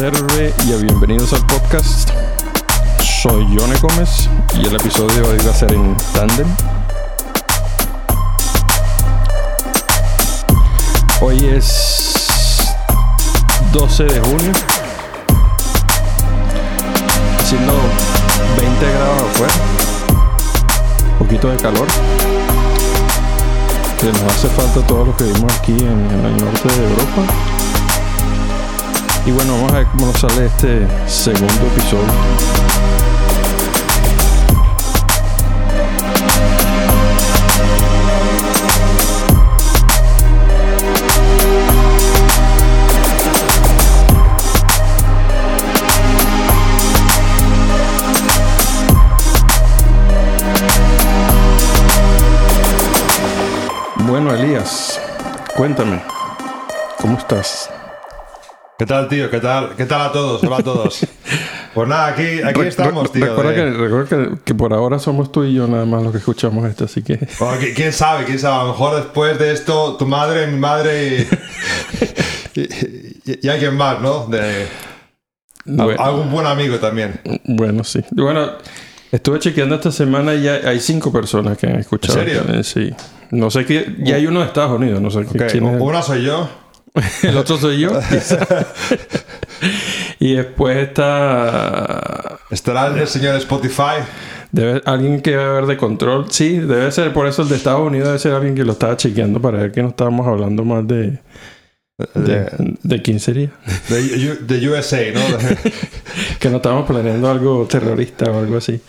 y bienvenidos al podcast. Soy Johnny Gómez y el episodio hoy va a ser en tandem. Hoy es 12 de junio, haciendo 20 grados afuera, un poquito de calor, que nos hace falta todo lo que vimos aquí en el norte de Europa. Y bueno, vamos a ver cómo nos sale este segundo episodio. Bueno, Elías, cuéntame, ¿cómo estás? ¿Qué tal, tío? ¿Qué tal? ¿Qué tal a todos? Hola a todos. Pues nada, aquí, aquí Re- estamos, tío. Recuerda, de- que, recuerda que, que por ahora somos tú y yo nada más los que escuchamos esto, así que... Bueno, qui- ¿Quién sabe? ¿Quién sabe? A lo mejor después de esto, tu madre, mi madre y, y- y- y alguien más, ¿no? De, Bueno, algún buen amigo también. bueno, sí. Bueno, estuve chequeando esta semana y ya hay cinco personas que han escuchado. ¿En serio? Sí. No sé qué... Ya hay uno de Estados Unidos, no sé qué- Ok, quién es. Una soy yo. El otro soy yo. y después está... Estará el señor Spotify. Debe, alguien que debe haber de control. Sí, debe ser, por eso el de Estados Unidos debe ser alguien que lo estaba chequeando para ver que no estábamos hablando más de... ¿De, De, de quién sería? de, USA, ¿no? Que no estábamos planeando algo terrorista o algo así.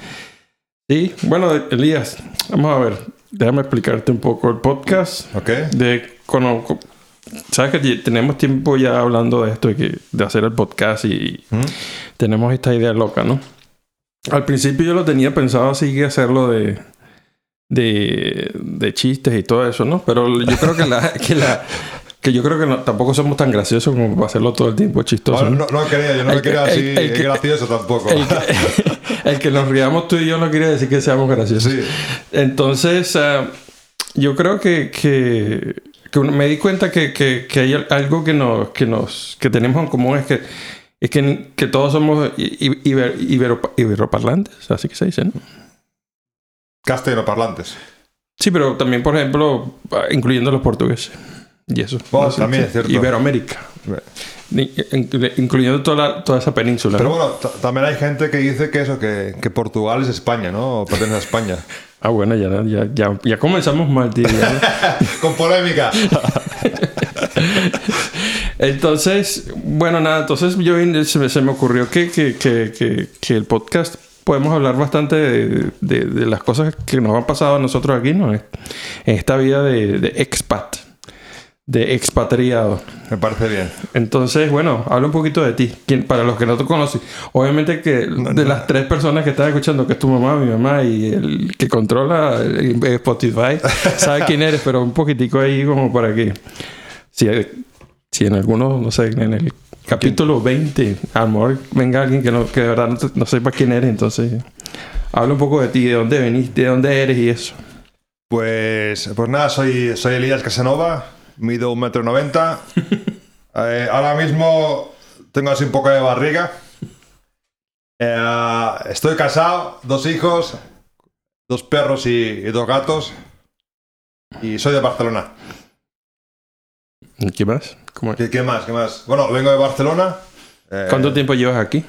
Sí, bueno, Elías, vamos a ver. Déjame explicarte un poco el podcast. ¿Ok? De, Sabes que tenemos tiempo ya hablando de esto, de, de hacer el podcast y ¿Mm? tenemos esta idea loca, ¿no? Al principio yo lo tenía pensado así que hacerlo de, de, de chistes y todo eso, ¿no? Pero yo creo que la, que la, que yo creo que no- tampoco somos tan graciosos como para hacerlo todo el tiempo chistoso. Bueno, ¿no? no, quería, yo no El me quería que- así el- el que- gracioso tampoco. El que, el que nos riamos tú y yo no quiere decir que seamos graciosos. Sí. Entonces, ah, yo creo que, que, que me di cuenta que, que, que hay algo que nos, que nos que tenemos en común es que es que, que todos somos i- i- iber- ibero- iberoparlantes, así que se dice, ¿no? Castellano parlantes. Sí, pero también, por ejemplo, incluyendo los portugueses. Y eso. No sé, también es cierto. Iberoamérica. Incluyendo toda, la- toda esa península. Pero ¿no? bueno, ta- también hay gente que dice que eso, que, que Portugal es España, ¿no? O pertenece a España. Ah, bueno, ya, ya, ya, ya comenzamos mal, tío. Con polémica. Entonces, bueno, nada, entonces yo se me, se me ocurrió que, que, que, que, que el podcast podemos hablar bastante de, de- de las cosas que nos han pasado a nosotros aquí, ¿no? En esta vida de, de expat, de expatriado. Me parece bien. Entonces, bueno, habla un poquito de ti. ¿Quién- para los que no te conocen, obviamente que de las tres personas que están escuchando, que es tu mamá, mi mamá y el que controla el- el Spotify, sabe quién eres, pero un poquitico ahí como para que si, si en alguno, no sé, en el capítulo 20, a lo mejor venga alguien que, no, que de verdad no, te- no sepa quién eres, entonces habla un poco de ti, de dónde venís, de dónde eres y eso. Pues, pues nada, soy, soy Elías Casanova, mido un metro noventa. Eh, ahora mismo tengo así un poco de barriga. Eh, estoy casado, dos hijos, dos perros y, y dos gatos. Y soy de Barcelona. ¿Y ¿Qué más? ¿Cómo- ¿Qué, qué más? ¿Qué más? Bueno, vengo de Barcelona. Eh, ¿Cuánto tiempo llevas aquí?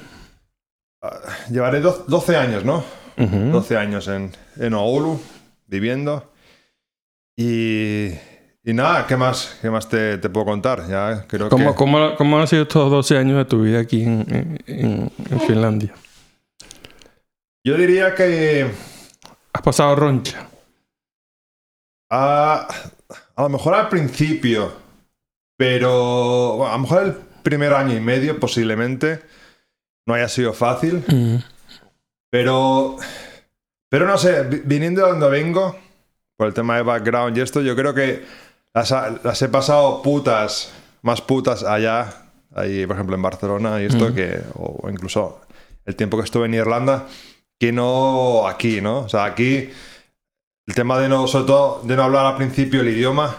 Llevaré do- 12 años, ¿no? Ujú. 12 años en, en Oulu, viviendo. Y, y nada, ¿qué más, qué más te, te puedo contar? Ya creo ¿Cómo, que... cómo, cómo han sido estos 12 años de tu vida aquí en, en- en- en Finlandia? Yo diría que ¿Has pasado roncha? a, a lo mejor al principio, pero bueno, a lo mejor el primer año y medio posiblemente no haya sido fácil. Pero, pero no sé, vi- viniendo de donde vengo, por el tema de background y esto, yo creo que las, las he pasado putas, más putas allá, ahí por ejemplo en Barcelona y esto, que, o incluso el tiempo que estuve en Irlanda, que no aquí, ¿no? O sea, aquí el tema de no, sobre todo, de no hablar al principio el idioma,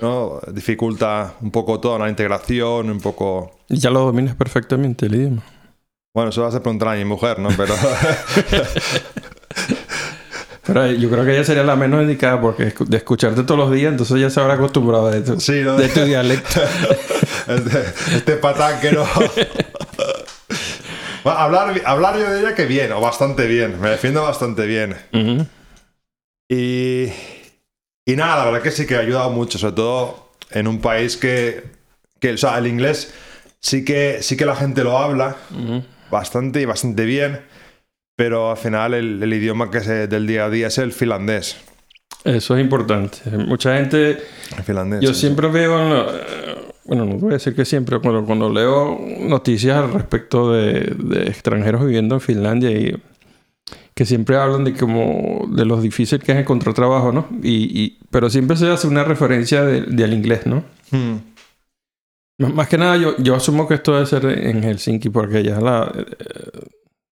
¿no? Dificulta un poco toda la integración, un poco... Y ya lo dominas perfectamente el idioma. Bueno, eso vas a preguntar a mi mujer, ¿no? Pero... Pero yo creo que ella sería la menos indicada porque de escucharte todos los días, entonces ya se habrá acostumbrado de tu, Sí, ¿no? de tu dialecto. este, este patán que no... Bueno, hablar, hablar yo de ella que bien, o bastante bien. Me defiendo bastante bien. Y, y nada, la verdad que sí que ha ayudado mucho, sobre todo en un país que, que o sea, el inglés sí que, sí que la gente lo habla bastante y bastante bien, pero al final el, el idioma que es eh, del día a día es el finlandés. Eso es importante. Mucha gente El finlandés. Yo sí, siempre veo, en lo- eh, bueno, no voy a decir que siempre, cuando, cuando leo noticias al respecto de, de extranjeros viviendo en Finlandia y que siempre hablan de como de lo difícil que es encontrar trabajo, ¿no? Y, y- pero siempre se hace una referencia de- del inglés, ¿no? Hmm. Más que nada, yo, yo asumo que esto debe ser en Helsinki porque ya la...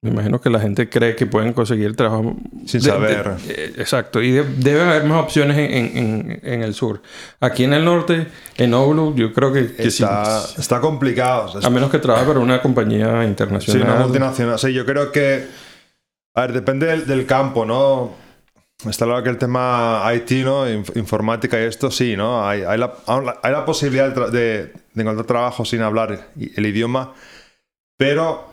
me imagino que la gente cree que pueden conseguir trabajo. Sin de- saber. de- eh, exacto. Y de- debe haber más opciones en, en- en- el sur. Aquí en el norte, en Oulu, yo creo que, que sí. Está, está complicado. A menos que trabaje para una compañía Sí, internacional. una multinacional. Sí, yo creo que. A ver, depende del, del campo, ¿no? Está claro que el tema IT, ¿no? Inf- informática y esto, sí, ¿no? Hay, hay, la, hay la posibilidad de, de- encontrar trabajo sin hablar el idioma, pero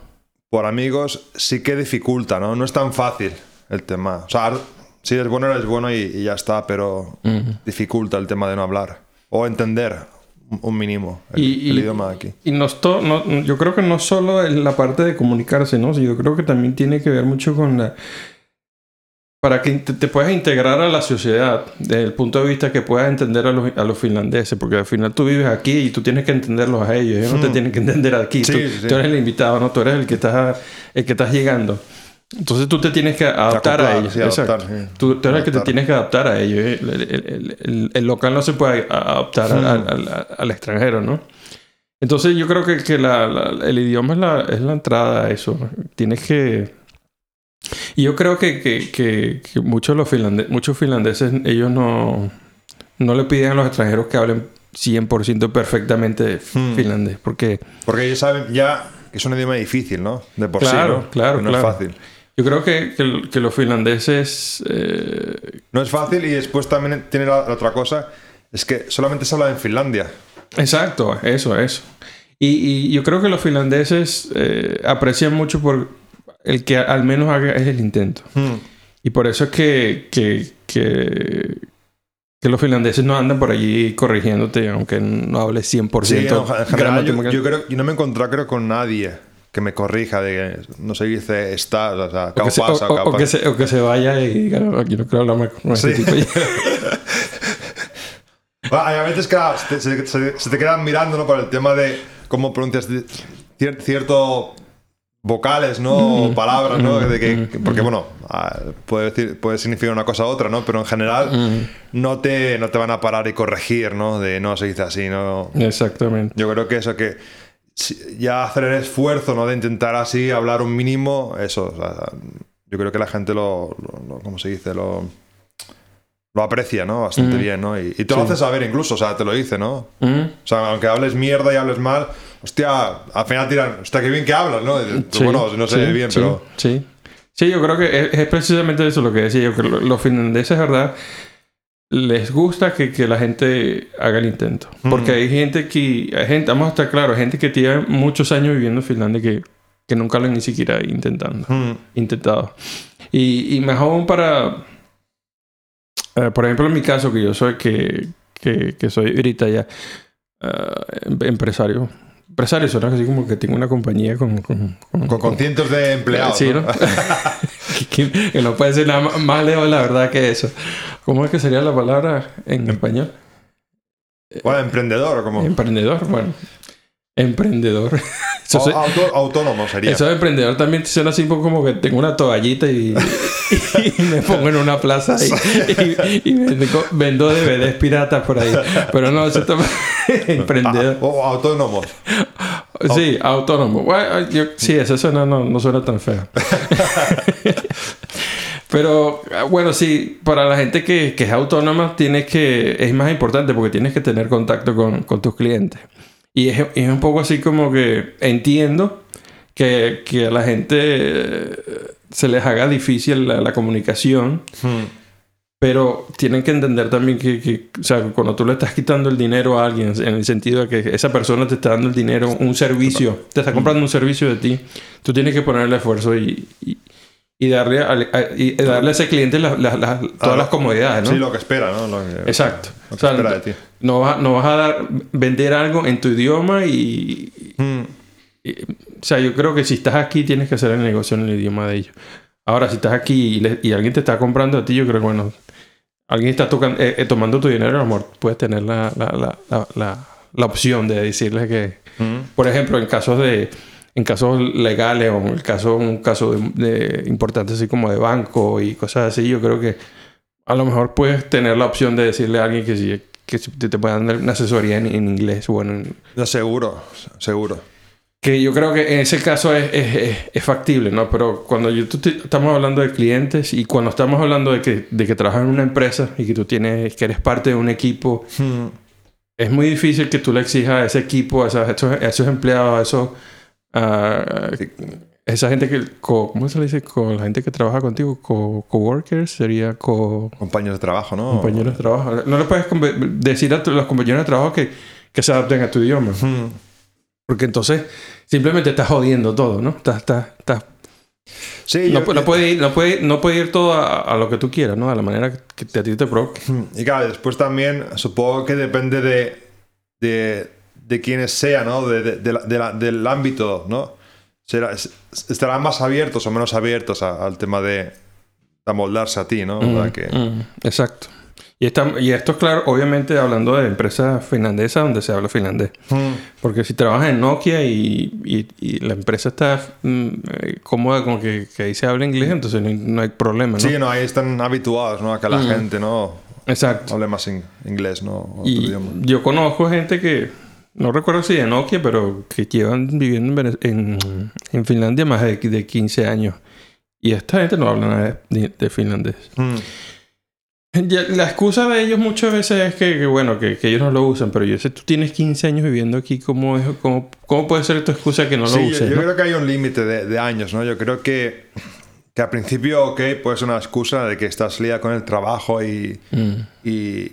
por amigos sí que dificulta, ¿no? No es tan fácil el tema. O sea, si eres bueno, eres bueno y, y ya está, pero dificulta el tema de no hablar o entender un- mínimo el, Y- el y- idioma de aquí. Y no, esto- no- yo creo que no solo es la parte de comunicarse, ¿no? Yo creo que también tiene que ver mucho con la... Para que te, te puedas integrar a la sociedad, desde el punto de vista que puedas entender a los, a los finlandeses, porque al final tú vives aquí y tú tienes que entenderlos a ellos, ellos no te Hmm. tienen que entender aquí, Sí, tú, sí. tú eres el invitado, ¿no? Tú eres el que estás, el que estás llegando. Entonces tú te tienes que adaptar a ellos. sí, exacto. adaptar. Tú, tú eres el que te Adaptar. tienes que adaptar a ellos. El, el- el- el- local no se puede adaptar al, Hmm. al- al- al extranjero, ¿no? Entonces yo creo que, que la- la- el idioma es la, es la entrada a eso. Tienes que... Y yo creo que, que, que- que muchos, los finlande- muchos finlandeses, ellos no, no le piden a los extranjeros que hablen 100% perfectamente Hmm. finlandés. Porque Porque ellos saben ya que es un idioma difícil, ¿no? De por Claro, sí, ¿no? claro, no claro. es fácil. yo creo que, que, que los finlandeses... eh, No es fácil y después también tiene la, la otra cosa, es que solamente se habla en Finlandia. Exacto, eso, eso. Y, y yo creo que los finlandeses eh, aprecian mucho por el que al menos haga es el intento. Y por eso es que, que, que, que los finlandeses no andan por allí corrigiéndote, aunque no hables 100% Sí, no, en general, yo, yo creo, yo no me he encontrado creo con nadie que me corrija de no se dice está, o sea, o, que se, pasa, o- o- o que se, o que se vaya y diga, "No, aquí no quiero hablar más con ese Sí. tipo. Ah, Hay a veces que ah, se, se- se- te quedan mirando ¿no? por el tema de cómo pronuncias cier- cierto vocales, ¿no? O palabras, ¿no? De que, que- porque, bueno, ah, puede, decir, puede significar una cosa u otra, ¿no? Pero en general no, te, no te van a parar y corregir, ¿no? De no se dice así, ¿no? Exactamente. Yo creo que eso, que ya hacer el esfuerzo, ¿no? De intentar así hablar un mínimo, eso, o sea, yo creo que la gente lo, lo- lo- ¿cómo se dice? Lo, lo aprecia, ¿no? Bastante Mm. bien, ¿no? Y, y te lo Sí. hace saber incluso, o sea, te lo dice, ¿no? Mm. O sea, aunque hables mierda y hables mal, hostia, al final tiran, hostia, qué bien que hablas, ¿no? Y pues Sí, bueno, no sé sí, bien, pero... Sí. Sí, yo creo que es, es precisamente eso lo que decía yo, que lo- los finlandeses, ¿verdad? Les gusta que, que la gente haga el intento. Porque Mm. hay gente que, hay gente, vamos a estar claros, hay gente que tiene muchos años viviendo en Finlandia que, que nunca lo han ni siquiera intentando, Mm, intentado. Y, y aún para, eh, por ejemplo, en mi caso, que yo soy, que, que, que soy ahorita ya eh, em- empresario. Empresario, suena así como que tengo una compañía con, con, con- con, con cientos de empleados, Sí, ¿no? ¿no? que, que no puede ser nada más- lejos la verdad que eso. ¿Cómo es que sería la palabra Em- en español? Bueno, emprendedor, o como... Emprendedor, bueno. Emprendedor. Eso, auto- autónomo sería. eso de emprendedor también suena así un poco como que tengo una toallita y, y me pongo en una plaza y, vendo, vendo DVDs piratas por ahí. Pero no, eso está emprendedor. Ah, o autónomo. Sí, autónomo. Bueno, yo- sí, eso suena, no, no suena tan feo. Pero ah, bueno, sí, para la gente que, que es autónoma tienes que, es más importante porque tienes que tener contacto con, con tus clientes. Y es, es, un poco así como que entiendo que, que a la gente eh, se les haga difícil la, la comunicación. Hmm. Pero tienen que entender también que, que, o sea, cuando tú le estás quitando el dinero a alguien, en el sentido de que esa persona te está dando el dinero, un servicio, te está comprando un servicio de ti, tú tienes que ponerle esfuerzo y, y, y darle, a, a- y darle a ese cliente la- la- la- todas Ah, las comodidades, ¿no? Sí, lo que espera, ¿no? Lo que- Exacto. Lo O que sea, espera de ti. No, vas, no vas a dar, vender algo en tu idioma y, Hmm. y- O sea, yo creo que si estás aquí tienes que hacer el negocio en el idioma de ellos. Ahora, si estás aquí y, le- y alguien te está comprando a ti, yo creo que, bueno, alguien está tocan- eh, eh, tomando tu dinero, a lo mejor puedes tener la, la, la, la, la- la opción de decirle que, Hmm. por ejemplo, en casos de en casos legales o en el caso un caso de, de importante así como de banco y cosas así, yo creo que a lo mejor puedes tener la opción de decirle a alguien que si que te, puedan dar una asesoría en, en inglés bueno en- No, seguro, seguro. que yo creo que en ese caso es, es, es- es factible, ¿no? Pero cuando yo, tú estamos hablando de clientes y cuando estamos hablando de que, de que trabajas en una empresa y que tú tienes, que eres parte de un equipo, Hmm. es muy difícil que tú le exijas a ese equipo, a, esos, a esos empleados, a esos, a esa gente que, co- ¿cómo se le dice? Con la gente que trabaja contigo, co- coworkers, sería co Compañeros de trabajo, ¿no? compañeros de trabajo. No le puedes decir a tu- los compañeros de trabajo que, que se adapten a tu idioma. Porque entonces simplemente estás jodiendo todo, ¿no? Estás, estás, estás- Sí, no, yo- pu- no puede ir, no, puede, no puede ir todo a, a lo que tú quieras, ¿no? A la manera que te- a ti te provoque. Y claro, después también supongo que depende de, de, de quienes sea, ¿no? De, de- de la- de la- del ámbito, ¿no? Será, es- estarán más abiertos o menos abiertos a- al tema de amoldarse a ti, ¿no? Sea que- Mm, exacto. Y, esta- y esto es claro, obviamente hablando de empresas finlandesas donde se habla finlandés. Hmm. Porque si trabajas en Nokia y, y- y la empresa está mm, eh, cómoda con que, que ahí se habla inglés, entonces no hay, no hay problema, ¿no? Sí, no, ahí están habituados, ¿no? A que la Mm. gente, ¿no? Exacto. Hable más in- inglés, ¿no? Otro Y idioma. yo conozco gente que, no recuerdo si de Nokia, pero que llevan viviendo en, Vene- en, en Finlandia más de, de 15 años. Y esta gente no habla nada de, de finlandés. Ya, La excusa de ellos muchas veces es que, que, bueno, que, que ellos no lo usan, pero yo sé, tú tienes 15 años viviendo aquí, ¿cómo, es, cómo, cómo puede ser tu excusa que no lo Sí, uses? yo no? creo que hay un límite de, de años, ¿no? Yo creo que, que al principio, ok, puede ser una excusa de que estás liada con el trabajo y, Mm, y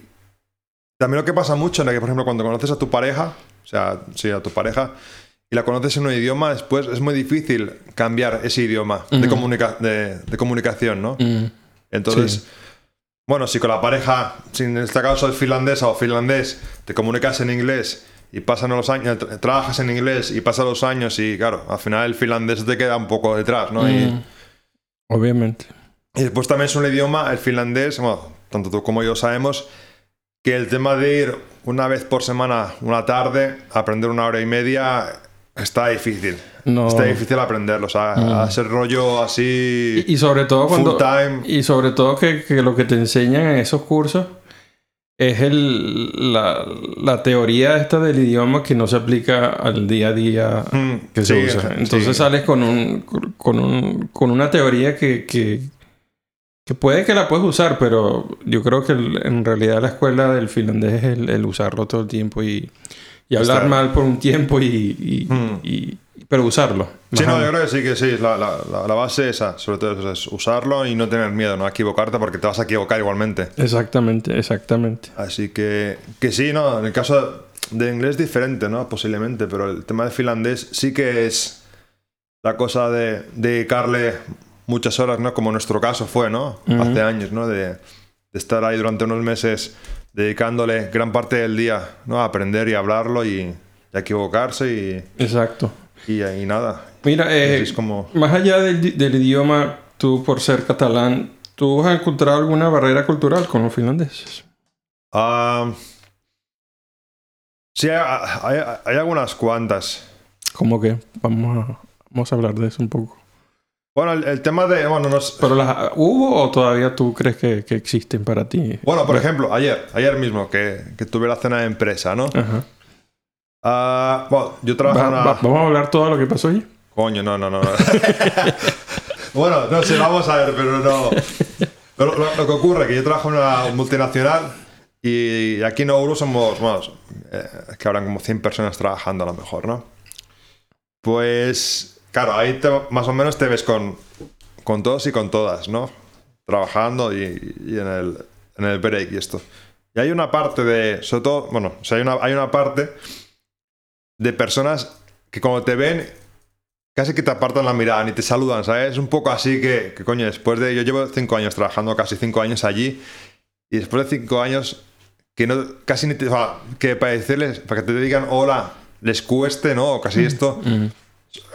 también lo que pasa mucho es que, por ejemplo, cuando conoces a tu pareja, o sea, sí, a tu pareja, y la conoces en un idioma, después es muy difícil cambiar ese idioma de, comunica- de, de comunicación, ¿no? Entonces, Sí. bueno, si con la pareja, si en este caso es finlandesa o finlandés, te comunicas en inglés y pasan los años, tra- trabajas en inglés y pasan los años y claro, al final el finlandés te queda un poco detrás, ¿no? Y-. Obviamente. y después también es un idioma, el finlandés, bueno, tanto tú como yo sabemos, que el tema de ir una vez por semana, una tarde, a aprender una hora y media, está difícil. No. Está difícil aprenderlo, o sea, Mm. hacer rollo así... Y, y sobre todo cuando... Full time. Y sobre todo que, que lo que te enseñan en esos cursos es el, la, la teoría esta del idioma que no se aplica al día a día Mm, que se usa. sí. Entonces sales con un, con un con una teoría que, que, que puede que la puedes usar, pero yo creo que el- en realidad la escuela del finlandés es el, el usarlo todo el tiempo y, y hablar Está- mal por un tiempo y, y- Mm. y- pero usarlo. Sí, no, yo creo que sí, que sí. La, la, la, base esa, sobre todo es usarlo y no tener miedo, no equivocarte porque te vas a equivocar igualmente. Exactamente, exactamente. Así que, que sí, no, en el caso de inglés es diferente, ¿no? Posiblemente, pero el tema de finlandés sí que es la cosa de dedicarle muchas horas, ¿no? Como nuestro caso fue, ¿no? Hace años, ¿no? De, de estar ahí durante unos meses dedicándole gran parte del día, ¿no? A aprender y hablarlo y, y a equivocarse Exacto. y, y, y nada. Mira, eh, es como... más allá del, del idioma, tú por ser catalán, ¿tú has encontrado alguna barrera cultural con los finlandeses? Ah, sí, hay, hay- hay algunas cuantas. Como que vamos a, vamos a hablar de eso un poco. Bueno, el, el tema de... Bueno, no sé- ¿Pero las hubo o todavía tú crees que, que existen para ti? bueno, por ejemplo, ayer, ayer mismo que, que tuve la cena de empresa, ¿no? Ajá. Ah, bueno, yo trabajo Va- en una... va- ¿Vamos a hablar todo lo que pasó allí? Coño, no, no, no. no. Bueno, no sé, vamos a ver, pero no. Pero lo, lo que ocurre es que yo trabajo en una multinacional y aquí en Ouro somos, bueno, eh, que habrán como 100 personas trabajando a lo mejor, ¿no? Pues, claro, ahí te- más o menos te ves con, con todos y con todas, ¿no? Trabajando y, y en, el, en el break y esto. Y hay una parte de, sobre todo, bueno, o sea, hay una, hay una parte de personas que cuando te ven casi que te apartan la mirada ni te saludan, ¿sabes? Es un poco así que, que, coño, después de... Yo llevo cinco años trabajando, casi cinco años allí, y después de cinco años que no, casi ni te... o sea, que para decirles, para que te digan hola, les cueste, ¿no? O casi esto, Mm.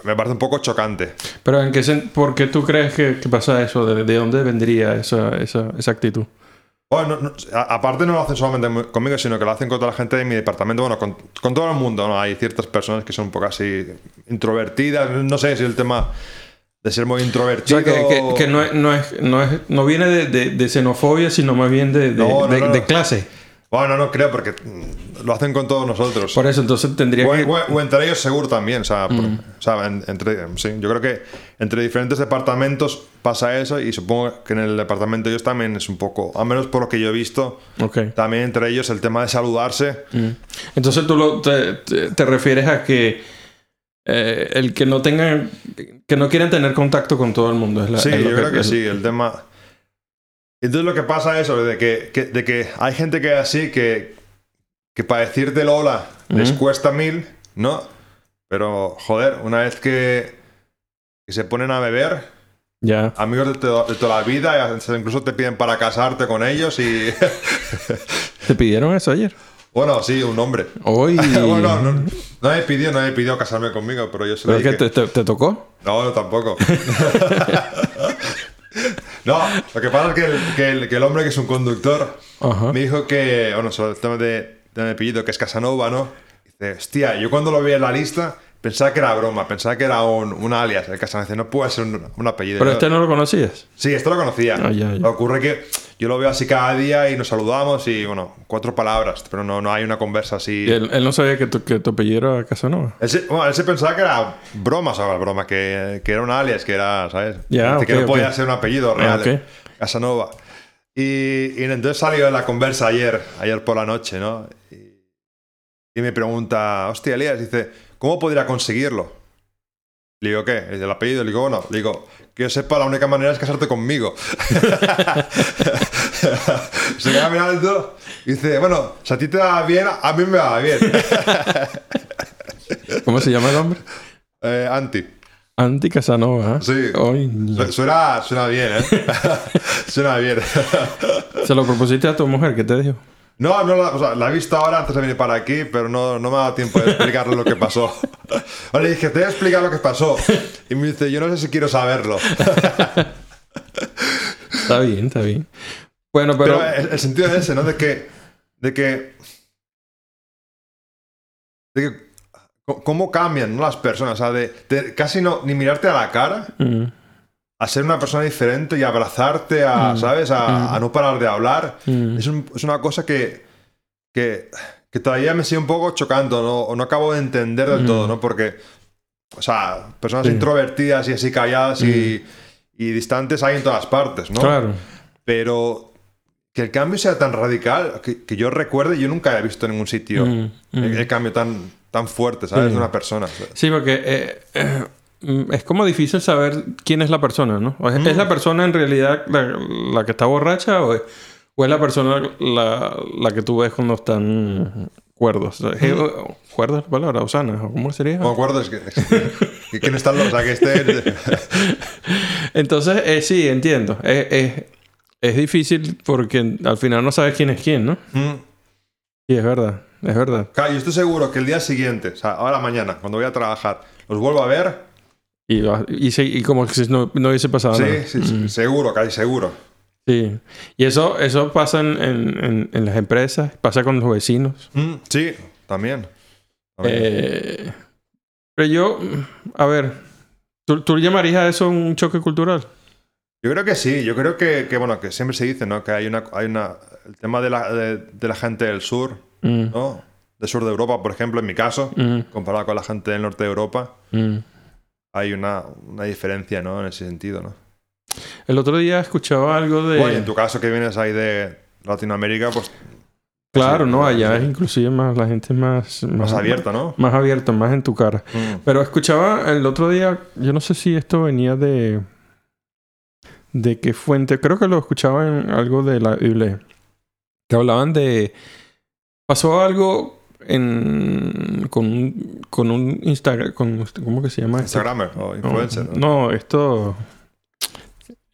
Me parece un poco chocante. Pero ¿en qué ¿por qué tú crees que, que pasa eso? ¿De, de dónde vendría esa, esa, esa actitud? Bueno, no- no, a- aparte no lo hacen solamente conmigo, sino que lo hacen con toda la gente de mi departamento, bueno, con, con todo el mundo, ¿no? Hay ciertas personas que son un poco así introvertidas, no sé si el tema de ser muy O introvertido... sea, que, que- que no, es, no, es, no, es, no viene de, de- de xenofobia, sino más bien de, de clase. Bueno, no creo, porque mm, lo hacen con todos nosotros. Por eso, entonces tendría O, que... o- o entre ellos seguro también, o sea, por- o sea, en- entre, sí, yo creo que entre diferentes departamentos pasa eso y supongo que en el departamento de ellos también es un poco, al menos por lo que yo he visto, también entre ellos el tema de saludarse. Mm. Entonces tú lo- te, te- te refieres a que eh, el que no tengan... Que no quieren tener contacto con todo el mundo. Es la, Sí, es yo creo que es- sí, el tema... Entonces lo que pasa es eso, de que, que- de que hay gente que es así, que, que para decirte el hola les Ujú. cuesta mil, ¿no? Pero, joder, una vez que, que se ponen a beber, Ya. amigos de, to- de toda la vida, incluso te piden para casarte con ellos y... ¿Te pidieron eso ayer? bueno, sí, un hombre. Hoy... bueno, no, no me pidió, no me pidió casarme conmigo, pero yo se lo ¿Pero es que dije. te, te- te tocó? No, no, tampoco. no, lo que pasa es que el, que el- que el hombre que es un conductor Ajá. me dijo que, bueno, sobre el tema de, de apellido, que es Casanova, ¿no? Dice, hostia, yo cuando lo vi en la lista pensaba que era broma, pensaba que era un, un alias, el Casanova. Dice, no puede ser un, un apellido. ¿Pero este no lo conocías? Sí, esto lo conocía. Ah, ya, ya. Ocurre que yo lo veo así cada día y nos saludamos y, bueno, cuatro palabras, pero no, no hay una conversa así. Y él, él no sabía que tu, que tu apellido era Casanova. Él se, bueno, él se pensaba que era broma, ¿sabes? Broma, que, que era un alias, que era, ¿sabes? Ya, Dice ok, que no podía ser un apellido real. Ah, ok. Casanova. Y, y entonces salió en la conversa ayer, ayer por la noche, ¿no? Y, y me pregunta, hostia, Elías, dice, ¿cómo podría conseguirlo? Le digo, ¿qué? El apellido. Le digo, bueno, le digo, que yo sepa, la única manera es casarte conmigo. Se queda mirando y dice, bueno, si a ti te va bien, a mí me va bien. ¿Cómo se llama el hombre? Eh, anti. Anti Casanova. Sí. Suena, suena bien, ¿eh? suena bien. ¿Se lo propusiste a tu mujer? ¿Qué te dijo? No, no la, o sea, la he visto ahora antes de venir para aquí, pero no, no me ha dado tiempo de explicarle lo que pasó. Vale, dije, te voy a explicar lo que pasó. Y me dice, yo no sé si quiero saberlo. Está bien, está bien. Bueno, pero... Pero, el, el sentido es ese, ¿no? De que. De que. De que. ¿Cómo cambian ¿no? las personas? O sea, de, de casi no, ni mirarte a la cara, Mm, a ser una persona diferente y abrazarte, a, ¿sabes? A, a no parar de hablar. mm. Es, un- es una cosa que, que, que todavía me sigue un poco chocando, ¿no? O no acabo de entender del todo, ¿no? Porque, o sea, personas Sí. introvertidas y así calladas y, y distantes hay en todas partes, ¿no? Claro. Pero que el cambio sea tan radical, que, que yo recuerde, yo nunca he visto en ningún sitio Mm, mm. el, el cambio tan, tan fuerte, ¿sabes? Sí. De una persona. Sí, porque eh, eh, mm, es como difícil saber quién es la persona, ¿no? ¿Es, es la persona en realidad la, la que está borracha o es, o es la persona la, la que tú ves cuando están cuerdos? O sea, ¿es- o- ¿Cuerdos la palabra? ¿O sanas? ¿O ¿Cómo sería? Es que, es que, que no está o sea, que esté... Entonces, eh, sí, entiendo. Es, es, es difícil porque al final no sabes quién es quién, ¿no? Mm. Sí, es verdad. Es verdad. Claro, yo estoy seguro que el día siguiente, o sea, ahora mañana, cuando voy a trabajar, los vuelvo a ver. Y, y, como que si no, no hubiese pasado Sí, nada. sí, sí, seguro, casi seguro. Sí. Y eso, eso pasa en, en- las empresas, pasa con los vecinos. Mm, sí, también. También. Eh, pero yo, a ver, ¿tú, tú llamarías a eso un choque cultural? Yo creo que sí, yo creo que, que, bueno, que siempre se dice, ¿no? Que hay una, hay una, el tema de la, de, de la gente del sur, Mm, ¿no? Del sur de Europa, por ejemplo, en mi caso, mm, comparado con la gente del norte de Europa, mm. Hay una, una diferencia, ¿no? En ese sentido, ¿no? El otro día escuchaba algo de... Bueno, en tu caso que vienes ahí de Latinoamérica, pues Claro, Sí, no, allá sí. es inclusive más, la gente es más... más abierta, ¿no? Más abierta, más en tu cara. Mm. Pero escuchaba el otro día, yo no sé si esto venía de... ¿De qué fuente? Creo que lo escuchaba en algo de la Biblia. Que hablaban de... Pasó algo en... Con un, con un Instagram... Con, ¿Cómo que se llama? Instagramer o influencer. ¿no? No, esto...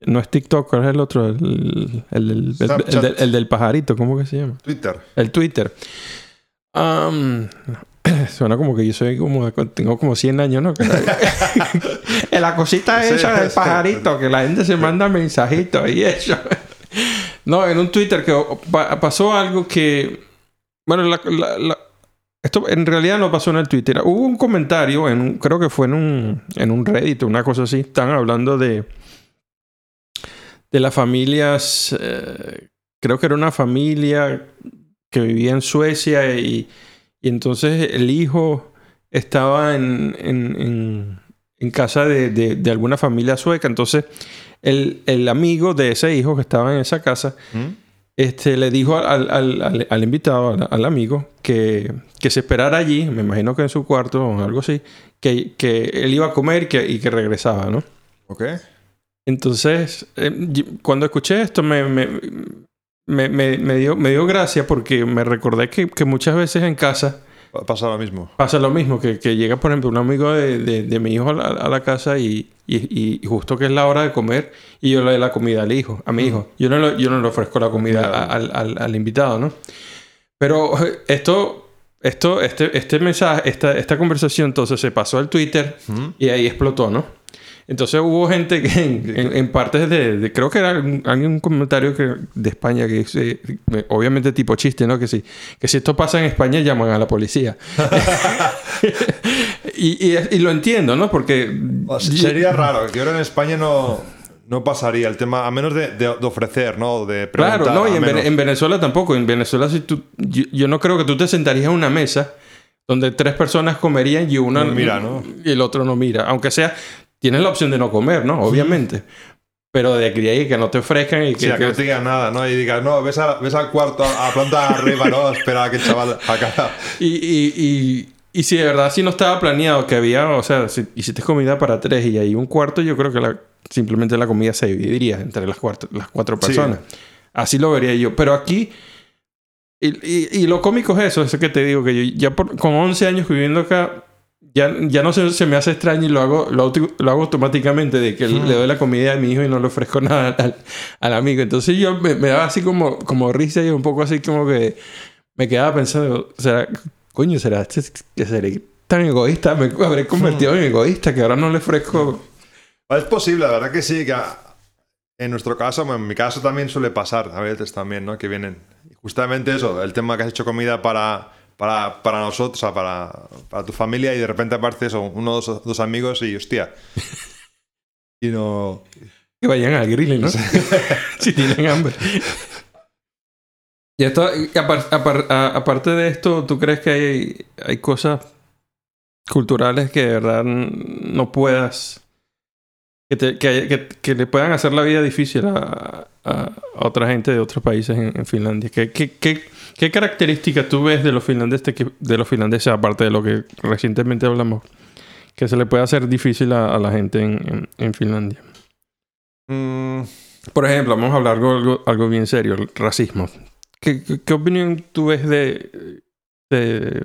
No es TikTok, ¿cuál es el otro? El, el, el- el- el- Snapchat. el del- el del pajarito, ¿cómo que se llama? Twitter. El Twitter. Suena como que yo soy como... Tengo como 100 años, ¿no? En la cosita Sí, esa del sí. pajarito, que la gente se manda mensajitos y eso. No, en un Twitter que pa- pasó algo que... Bueno, la- la- la- esto en realidad no pasó en el Twitter. Hubo un comentario, en creo que fue en un, en un Reddit, una cosa así. Están hablando de... De las familias... eh, creo que era una familia que vivía en Suecia y, y entonces el hijo estaba en, en, en- casa de, de- de alguna familia sueca. Entonces el, el amigo de ese hijo que estaba en esa casa ¿Mm? Este, le dijo al, al- al- al invitado, al, amigo, que, que se esperara allí, me imagino que en su cuarto o algo así, que, que él iba a comer y que, y que regresaba, ¿no? ¿Ok? Entonces, eh, cuando escuché esto me, me, me, me- dio, me dio gracia porque me recordé que, que muchas veces en casa Pasa lo mismo. pasa lo mismo, que, que llega, por ejemplo, un amigo de, de- de mi hijo a la, a la casa y, y- y justo que es la hora de comer y yo le doy la comida al hijo, a mi hijo. Yo no, lo- yo no le ofrezco la comida Claro. al, al- al invitado, ¿no? Pero esto, esto, este, este mensaje, esta, esta conversación entonces se pasó al Twitter ¿Mm? y ahí explotó, ¿no? Entonces hubo gente que en, en- en partes de, de- Creo que era un, alguien un comentario que, de España que dice... eh, Obviamente tipo chiste, ¿no? Que si, que si esto pasa en España llaman a la policía. y, y- y lo entiendo, ¿no? Porque... O sea, Sería raro. Yo creo que en España no, no pasaría el tema, a menos de, de- de ofrecer, ¿no? De preguntar. Claro, no, y en, Vene- menos. en Venezuela tampoco. En Venezuela, si tú, yo, yo no creo que tú te sentarías a una mesa donde tres personas comerían y una No mira, ¿no? y el otro no mira. Aunque sea, tienes la opción de no comer, ¿no? Obviamente. Pero de aquí ahí que no te ofrezcan y que, Sí, no te digan nada, ¿no? Y digas, no, ves, a- ves al cuarto, a planta arriba, ¿no? Espera a que el chaval acá. y, y, y, y si de verdad si no estaba planeado que había, o sea, si hiciste comida para tres y hay un cuarto, yo creo que la- simplemente la comida se dividiría entre las, cuatro, las cuatro Sí. personas. Así lo vería yo. Pero aquí, y, y- y lo cómico es eso, eso que te digo, que yo ya por- con 11 años viviendo acá, ya, ya no se, se me hace extraño y lo hago, lo, lo hago automáticamente, de que le doy la comida a mi hijo y no le ofrezco nada al, al amigo. Entonces yo me, me daba así como, como risa y un poco así como que me quedaba pensando, ¿será, coño, será este- que seré tan egoísta? Me habré convertido en egoísta que ahora no le ofrezco... Es posible, la verdad que sí, que en nuestro caso, en mi caso también suele pasar a veces también, ¿no? Que vienen. Justamente eso, el tema que has hecho comida para, para, para nosotros, o sea, para, para tu familia y de repente aparece eso, uno o dos, dos amigos y hostia. y no. Que vayan al grill, ¿no? si tienen hambre. Y esto, aparte de esto, ¿tú crees que hay, hay cosas culturales que de verdad no puedas... Que, te- que, hay- que- que le puedan hacer la vida difícil a, a- a otra gente de otros países en, en Finlandia? ¿Qué, qué, qué, qué características tú ves de los finlandeses, de los finlandeses, aparte de lo que recientemente hablamos, que se le puede hacer difícil a, a la gente en, en- en Finlandia? Mm, Por ejemplo, vamos a hablar algo, algo, algo bien serio, el racismo. ¿Qué, qué, qué opinión tú ves de, de-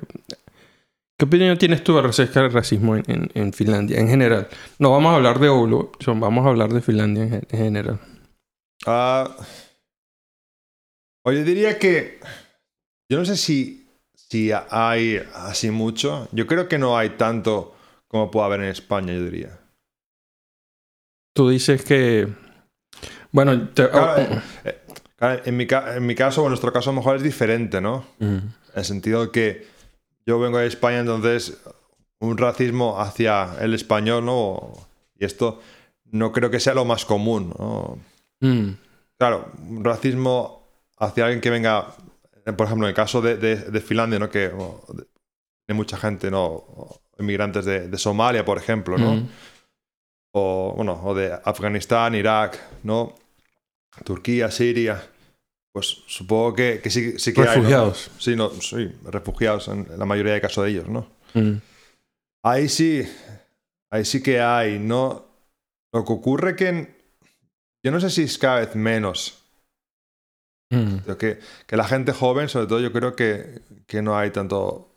¿Qué opinión tienes tú acerca del racismo en, en- en Finlandia en general? No vamos a hablar de Oulu, vamos a hablar de Finlandia en general. ah, oye, diría que. Yo no sé si, si hay así mucho. Yo creo que no hay tanto como puede haber en España, yo diría. Tú dices que... Bueno, te- Claro, eh, eh, en, mi, en mi caso, o en nuestro caso, a lo mejor es diferente, ¿no? mm, En el sentido de que yo vengo de España, entonces un racismo hacia el español, ¿no? Y esto no creo que sea lo más común, ¿no? mm, Claro, un racismo hacia alguien que venga, por ejemplo, en el caso de, de- de Finlandia, ¿no? Que oh, de- hay mucha gente, ¿no? Inmigrantes de, de Somalia, por ejemplo, ¿no? mm, o, bueno, o de Afganistán, Irak, ¿no? Turquía, Siria, pues supongo que, que sí, sí que refugiados. hay. ¿no? Sí, no, sí, refugiados en la mayoría de casos de ellos, ¿no? Mm. Ahí sí, ahí sí que hay, ¿no? Lo que ocurre que yo no sé si es cada vez menos. Mm. Que, que la gente joven, sobre todo, yo creo que, que no hay tanto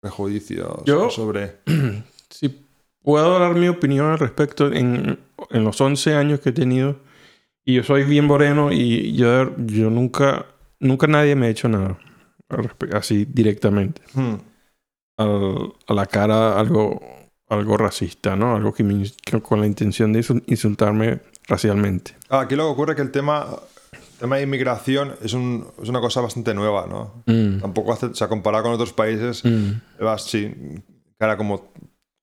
prejuicio Yo- sobre. Si puedo dar mi opinión al respecto, en, en los 11 años que he tenido, y yo soy bien moreno y yo, yo nunca, nunca nadie me ha hecho nada así directamente. Al- a la cara algo, algo racista, ¿no? Algo que, me que con la intención de insul- insultarme racialmente. Ah, Aquí lo que ocurre es que el tema, tema de inmigración es, un- es una cosa bastante nueva, ¿no? Mm, Tampoco hace, o sea, comparado con otros países, mm, llevas, sí, era como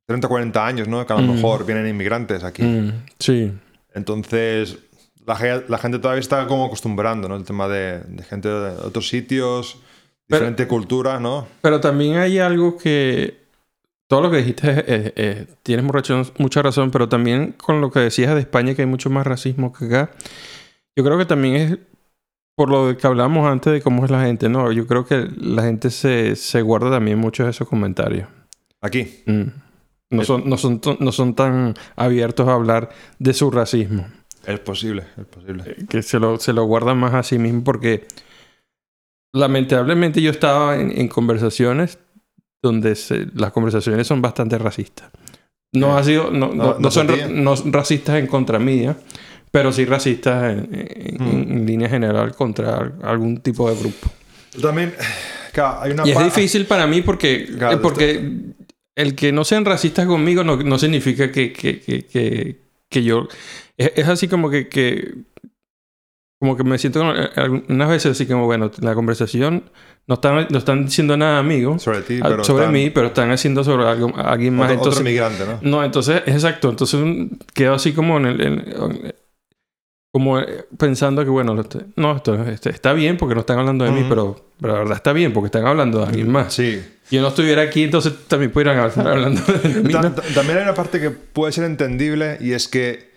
30, 40 años, ¿no? Que a lo Mm. mejor vienen inmigrantes aquí. mm, sí. Entonces, la, ge- la gente todavía está como acostumbrando, ¿no? El tema de, de gente de otros sitios, Pero- diferente cultura, ¿no? Pero también hay algo que... Todo lo que dijiste, eh, eh, tienes mucha, mucha razón, pero también con lo que decías de España, que hay mucho más racismo que acá, yo creo que también es por lo que hablábamos antes de cómo es la gente, ¿no? Yo creo que la gente se, se guarda también muchos de esos comentarios. Aquí. Mm. No, son, no, son, no son tan abiertos a hablar de su racismo. Es posible, es posible. Eh, Que se lo, se lo guardan más a sí mismo porque lamentablemente yo estaba en, en conversaciones donde se- las conversaciones son bastante racistas. No Eh, ha sido, no, no- son, ra- racistas en contra mía, pero sí racistas en, en- Mm. en línea general contra al- algún tipo de grupo. También, claro, hay una Y es difícil para mí porque, Claro, eh, porque el que no sean racistas conmigo no, no significa que, que, que, que, yo... Es, es así como que, que... Como que me siento eh, algunas veces así como, bueno, la conversación no están, no están diciendo nada amigos sobre ti, al- pero sobre están- mí, pero están haciendo sobre algo, alguien más. otro, otro entonces, inmigrante, ¿no? no, entonces, es exacto. Entonces quedo así como en el... en- como eh, pensando que, bueno, no, esto, esto está bien porque no están hablando de mí, pero, pero la verdad está bien porque están hablando de alguien más. Sí. Si yo no estuviera aquí, entonces también pudieran estar hablando de mí. También hay una parte que puede ser entendible y es que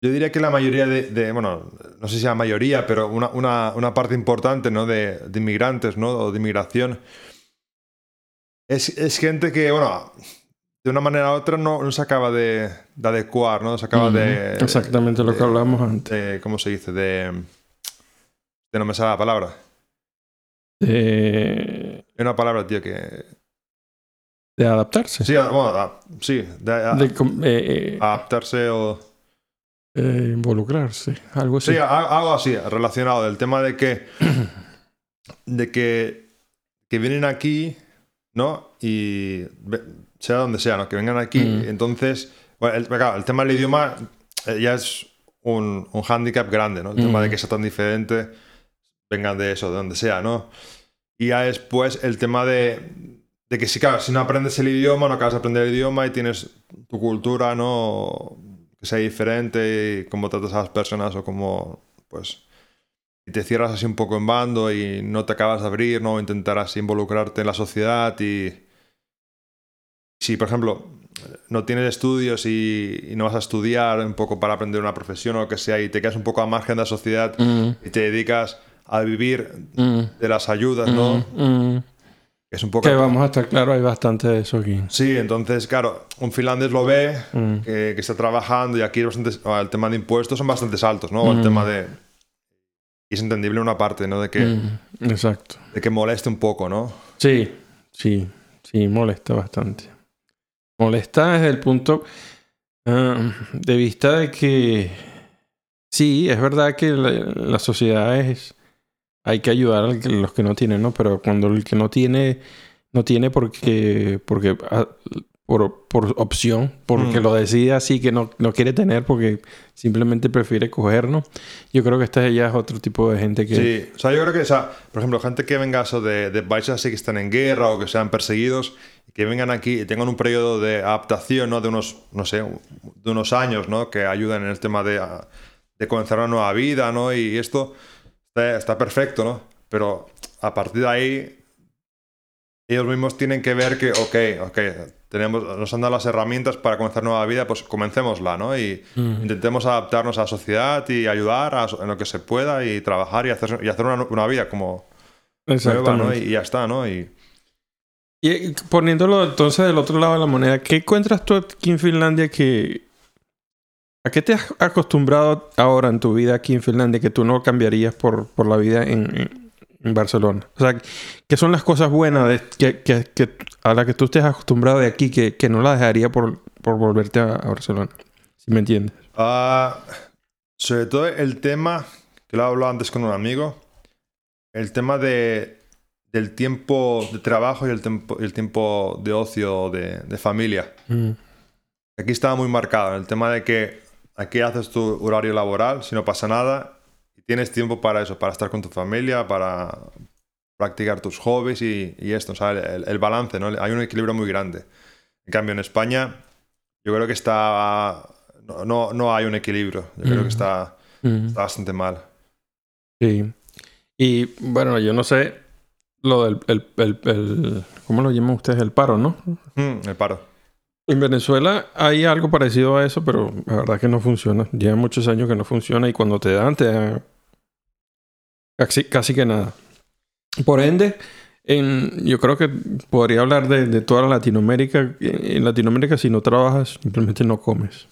yo diría que la mayoría de, de- bueno, no sé si la mayoría, pero una, una- una parte importante ¿no? de, de inmigrantes ¿no? o de inmigración es, es gente que, bueno, de una manera u otra no, no se acaba de, de adecuar, ¿no? Se acaba de... Exactamente lo que hablábamos antes. de- ¿Cómo se dice? De... de no me sale la palabra. De, Hay una palabra, tío, que... de adaptarse. Sí, a- bueno, a- sí, de, a- eh, eh, adaptarse o... eh, involucrarse. Algo así. Sí, algo así, relacionado del tema de que. de que. que vienen aquí, ¿no? Y. sea donde sea, ¿no? Que vengan aquí. Mm. Entonces. Bueno, el, claro, el tema del idioma eh, ya es un, un hándicap grande, ¿no? El tema Mm. de que sea tan diferente, vengan de eso, de donde sea, ¿no? Y ya después el tema de. De que si, claro, si no aprendes el idioma, no acabas de aprender el idioma y tienes tu cultura, ¿no? Que sea diferente y cómo tratas a las personas o cómo, pues, y te cierras así un poco en bando y no te acabas de abrir, ¿no? Intentar así involucrarte en la sociedad y... Si, por ejemplo, no tienes estudios y, y no vas a estudiar un poco para aprender una profesión o lo que sea y te quedas un poco a margen de la sociedad Mm, y te dedicas a vivir mm, de las ayudas, ¿no? mm, mm. Es un poco... Que vamos a estar claro, hay bastante de eso aquí. Sí, entonces, claro, un finlandés lo ve, Mm. que, que está trabajando y aquí el tema de impuestos son bastante altos, ¿no? O El tema de... Y es entendible una parte, ¿no? De que, Mm, Exacto. de que moleste un poco, ¿no? Sí, sí, sí, molesta bastante. Molesta desde el punto ah, de vista de que sí, es verdad que la, la sociedad es hay que ayudar a los que no tienen, ¿no? Pero cuando el que no tiene no tiene porque porque ah, por, por opción, porque Mm. lo decide así que no, no quiere tener porque simplemente prefiere cogernos. Yo creo que esta ya es otro tipo de gente que Sí, o sea, yo creo que, o sea, por ejemplo, gente que venga eso de, de países así que están en guerra o que sean perseguidos, que vengan aquí y tengan un periodo de adaptación, ¿no? De unos, no sé, de unos años, ¿no? Que ayuden en el tema de, de comenzar una nueva vida, ¿no? Y esto está, está perfecto, ¿no? Pero a partir de ahí, ellos mismos tienen que ver que, ok, ok, tenemos, nos han dado las herramientas para comenzar nueva vida, pues comencémosla, ¿no? Y Mm. intentemos adaptarnos a la sociedad y ayudar a- en lo que se pueda y trabajar y hacer, y hacer una, una vida como nueva, ¿no? Y, y ya está, ¿no? Y Y eh, poniéndolo entonces del otro lado de la moneda, ¿qué encuentras tú aquí en Finlandia que... ¿A qué te has acostumbrado ahora en tu vida aquí en Finlandia que tú no cambiarías por, por la vida en, en- en Barcelona? O sea, ¿qué son las cosas buenas de, que, que- que- a las que tú estés acostumbrado de aquí que, que no las dejaría por, por volverte a, a Barcelona? Si me entiendes. Ah, sobre todo el tema, que lo he hablado antes con un amigo, el tema de, del tiempo de trabajo y el tiempo, el tiempo de ocio de, de familia. Mm. Aquí estaba muy marcado el tema de que aquí haces tu horario laboral, si no pasa nada, tienes tiempo para eso, para estar con tu familia, para practicar tus hobbies y, y esto, o sea, el, el balance, ¿no? Hay un equilibrio muy grande. En cambio, en España, yo creo que está... No, no, no hay un equilibrio. Yo creo Mm. que está, Mm. está bastante mal. Sí. Y bueno, yo no sé lo del... El, el- el- ¿Cómo lo llaman ustedes? El paro, ¿no? Mm, el paro. En Venezuela hay algo parecido a eso, pero la verdad que no funciona. Lleva muchos años que no funciona y cuando te dan, te dan casi, casi que nada. Por ende, en, yo creo que podría hablar de, de toda Latinoamérica. En Latinoamérica, si no trabajas, simplemente no comes.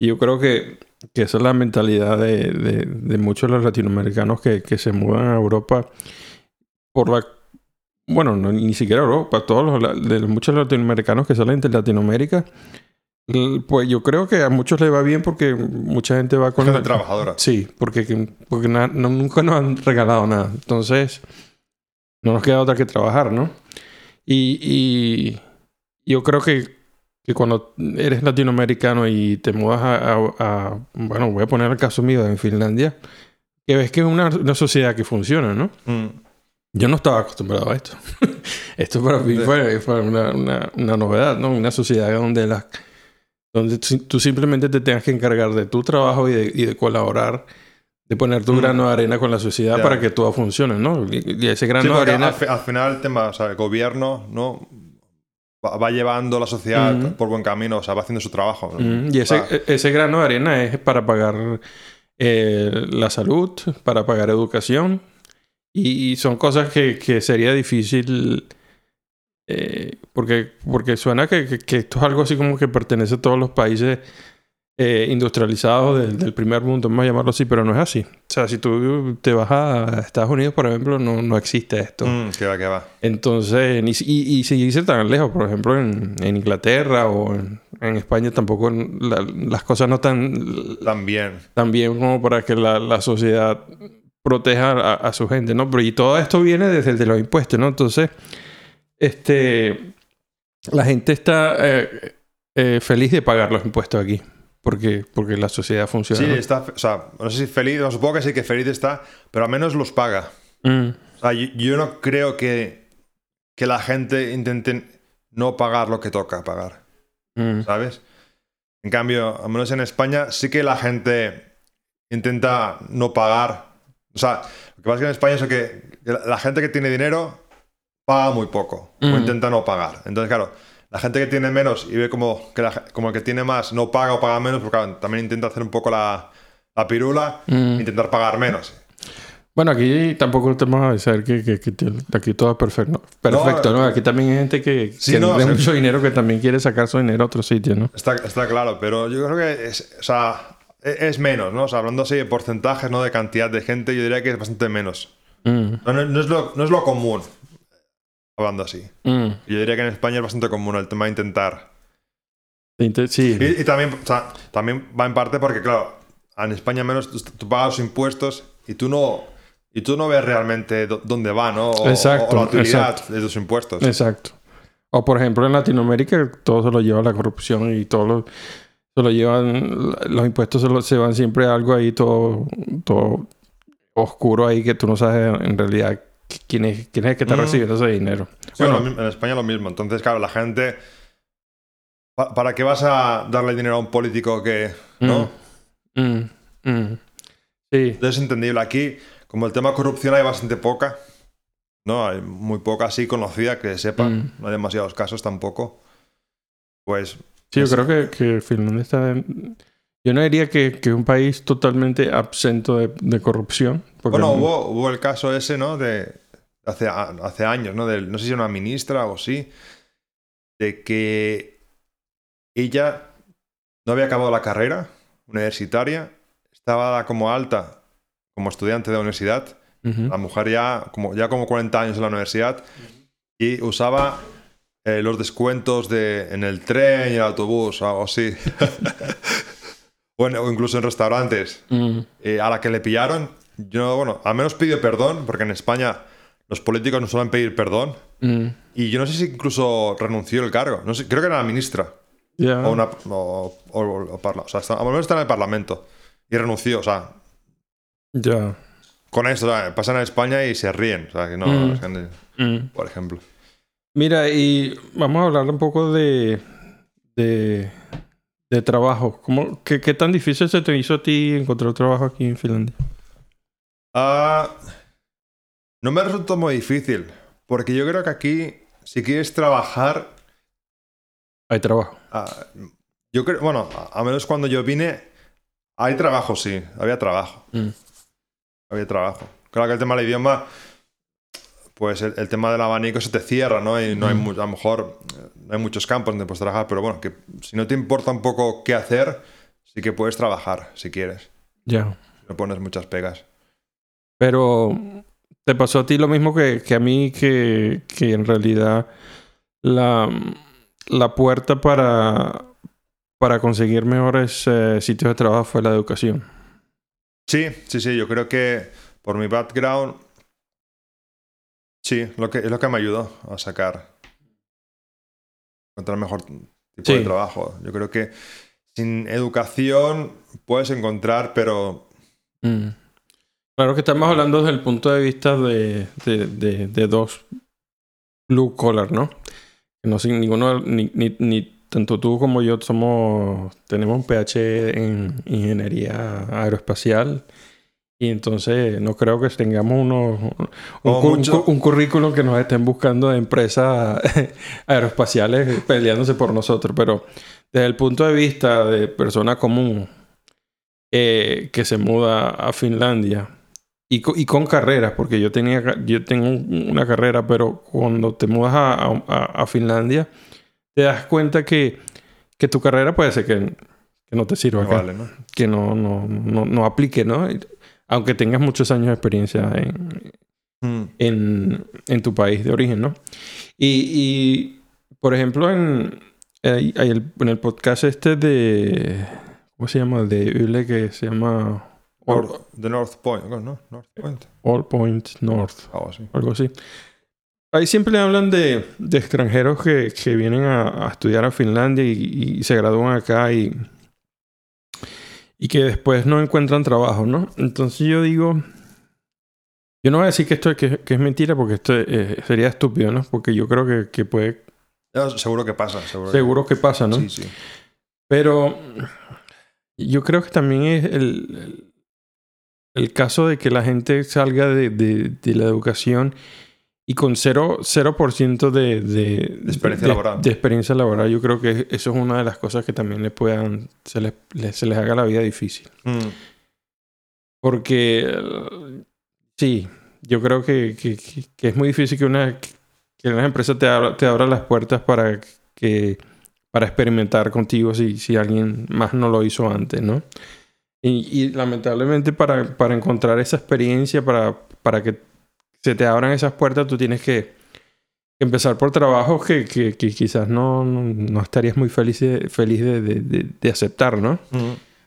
Y yo creo que, que esa es la mentalidad de, de- muchos de los latinoamericanos que, que se mudan a Europa por la bueno, no, ni siquiera Europa, todos los, de los muchos latinoamericanos que salen de Latinoamérica, pues yo creo que a muchos les va bien porque mucha gente va con Gente la- trabajadora. Sí, porque, porque na- no- nunca nos han regalado nada. Entonces, no nos queda otra que trabajar, ¿no? Y, y yo creo que, que cuando eres latinoamericano y te mudas a, a- a- bueno, voy a poner el caso mío en Finlandia, que ves que es una, una sociedad que funciona, ¿no? Mm. Yo no estaba acostumbrado a esto. esto para mí fue una, una- una novedad, ¿no? Una sociedad donde, las donde tú simplemente te tengas que encargar de tu trabajo y de, y de colaborar, de poner tu Mm. grano de arena con la sociedad para que todo funcione, ¿no? Y, y ese grano Sí, de arena... al, fi- al final el tema, o sea, el gobierno, ¿no? Va, va llevando la sociedad por buen camino, o sea, va haciendo su trabajo. ¿no? Mm, y ese, e- ese grano de arena es para pagar eh, la salud, para pagar educación. Y, y son cosas que, que sería difícil. Eh, porque, porque suena que, que- que esto es algo así como que pertenece a todos los países eh, industrializados del, del primer mundo, vamos a llamarlo así, pero no es así. O sea, si tú te vas a Estados Unidos, por ejemplo, no, no existe esto. mm, que va, que va. Entonces, si- y, y si dice tan lejos, por ejemplo, en, en Inglaterra o en, en España tampoco la- las cosas no están tan bien como para que la, la sociedad proteja a, a su gente, ¿no? Pero y todo esto viene desde el de los impuestos, ¿no? Entonces, este, la gente está eh, eh, feliz de pagar los impuestos aquí, porque, porque la sociedad funciona. Sí, ¿no? está, o sea, no sé si feliz, no, supongo que sí que feliz está, pero al menos los paga. Mm, O sea, yo, yo no creo que, que la gente intente no pagar lo que toca pagar, mm, ¿sabes? En cambio, al menos en España sí que la gente intenta no pagar. O sea, lo que pasa es que en España es que la gente que tiene dinero paga muy poco o Mm. intenta no pagar. Entonces, claro, la gente que tiene menos y ve como que la- como el que tiene más no paga o paga menos, porque claro, también intenta hacer un poco la, la pirula, mm. intentar pagar menos. Bueno, aquí tampoco te vamos a decir que, que- aquí todo es perfecto. Perfecto, ¿no? No, Aquí también hay gente que, Sí, que no, de o sea- mucho dinero que también quiere sacar su dinero a otro sitio, ¿no? Está, está claro, pero yo creo que es, o sea, e- es menos, ¿no? O sea, hablando así de porcentajes, no de cantidad de gente, yo diría que es bastante menos. Mm, No, no- no es, lo, no es lo común, hablando así. mm. Yo diría que en España es bastante común el tema de intentar. Inte- Sí. Y, y también, o sea, también va en parte porque, claro, en España menos tú, tú pagas los impuestos y tú no, y tú no ves realmente dó- dónde va, ¿no? O, Exacto, o la utilidad exacto. de tus impuestos. Exacto. O por ejemplo en Latinoamérica todo se lo lleva la corrupción y todo lo, se lo llevan, los impuestos se, lo- se van siempre a algo ahí todo, todo oscuro ahí que tú no sabes en realidad quién es, quién es el que está Mm. recibiendo ese dinero. Sí, Bueno. en España lo mismo. Entonces, claro, la gente... pa- ¿Para qué vas a darle dinero a un político que... ¿no? Mm, mm. Sí. Es entendible. Aquí, como el tema corrupción hay bastante poca, ¿no? Hay muy poca así conocida que se sepa. Mm. No hay demasiados casos tampoco. pues... Sí, yo creo que, que Finlandia está... en- Yo no diría que, que un país totalmente absento de, de corrupción. Bueno, hubo, hubo el caso ese, ¿no? De hace, hace años, ¿no? Del- no sé si era una ministra o sí, de que ella no había acabado la carrera universitaria, estaba como alta como estudiante de la universidad, Ujú. la mujer ya como, ya como 40 años en la universidad y usaba eh, los descuentos de, en el tren y el autobús o algo así. bueno, o incluso en restaurantes. Mm, Eh, a la que le pillaron, yo, bueno, al menos pidió perdón, porque en España los políticos no suelen pedir perdón. mm, Y yo no sé si incluso renunció el cargo. No sé, creo que era la ministra. ya. O, una, o, o- o parla- o sea, está, a lo mejor está en el Parlamento. Y renunció. O sea, Ya. con eso, o sea, pasan a España y se ríen. O sea, que no, Mm. gente, Mm. por ejemplo. Mira, y vamos a hablar un poco de, de, de trabajo. ¿Cómo, qué, ¿Qué tan difícil se te hizo a ti encontrar trabajo aquí en Finlandia? Ah, no me resultó muy difícil. Porque yo creo que aquí, si quieres trabajar, Hay trabajo. Ah, yo creo, bueno, a, a menos cuando yo vine, hay trabajo, sí, había trabajo, Mm. había trabajo. Claro que el tema del idioma, pues el, el tema del abanico se te cierra, ¿no? Y no hay, a lo mejor eh, no hay muchos campos donde puedes trabajar, pero bueno, que si no te importa un poco qué hacer, sí que puedes trabajar, si quieres. Ya. No pones muchas pegas. Pero te pasó a ti lo mismo que, que a mí, que, que en realidad la, la puerta para, para conseguir mejores eh, sitios de trabajo fue la educación. Sí, sí, sí, yo creo que por mi background, sí, lo que, es lo que me ayudó a sacar, encontrar mejor tipo Sí. de trabajo. Yo creo que sin educación puedes encontrar, pero Mm. Claro que estamos hablando desde el punto de vista de, de, de- de dos blue collar, ¿no? No sin ninguno, ni, ni, ni tanto tú como yo somos, tenemos un PH en ingeniería aeroespacial y entonces no creo que tengamos unos, un, mucho- currículum que nos estén buscando de empresas aeroespaciales peleándose por nosotros, pero desde el punto de vista de persona común eh, que se muda a Finlandia y, co- y con carreras, porque yo tenía yo tengo un- una carrera, pero cuando te mudas a, a- a Finlandia te das cuenta que, que tu carrera puede ser que, que no te sirva no acá, vale, ¿no? que no, no, no, no aplique, ¿no? Aunque tengas muchos años de experiencia en, Mm. en, en tu país de origen, ¿no? Y, y, por ejemplo, en, el, en el podcast este de... ¿Cómo se llama? De Ule que se llama North- The North Point, ¿no? North Point, All Point North, algo así. algo así. Ahí siempre hablan de, de extranjeros que, que vienen a, a estudiar a Finlandia y, y se gradúan acá y, y que después no encuentran trabajo, ¿no? Entonces yo digo, yo no voy a decir que esto que, que es mentira porque esto eh, sería estúpido, ¿no? Porque yo creo que, que puede, No, seguro que pasa, seguro. seguro que pasa, ¿no? Sí, sí. Pero yo creo que también es el, el, el caso de que la gente salga de, de- de la educación y con 0%, 0 de, de, De experiencia laboral. de experiencia laboral. Yo creo que eso es una de las cosas que también les puedan, se les, les- se les haga la vida difícil. Mm. Porque sí, yo creo que, que- que- que es muy difícil que una, que una empresa te abra, te abra las puertas para que para experimentar contigo si, si alguien más no lo hizo antes, ¿no? Y, y lamentablemente para, para encontrar esa experiencia, para, para que se te abran esas puertas, tú tienes que empezar por trabajos que, que, que quizás no, no, no estarías muy feliz, de, feliz de, de- de- de aceptar, ¿no?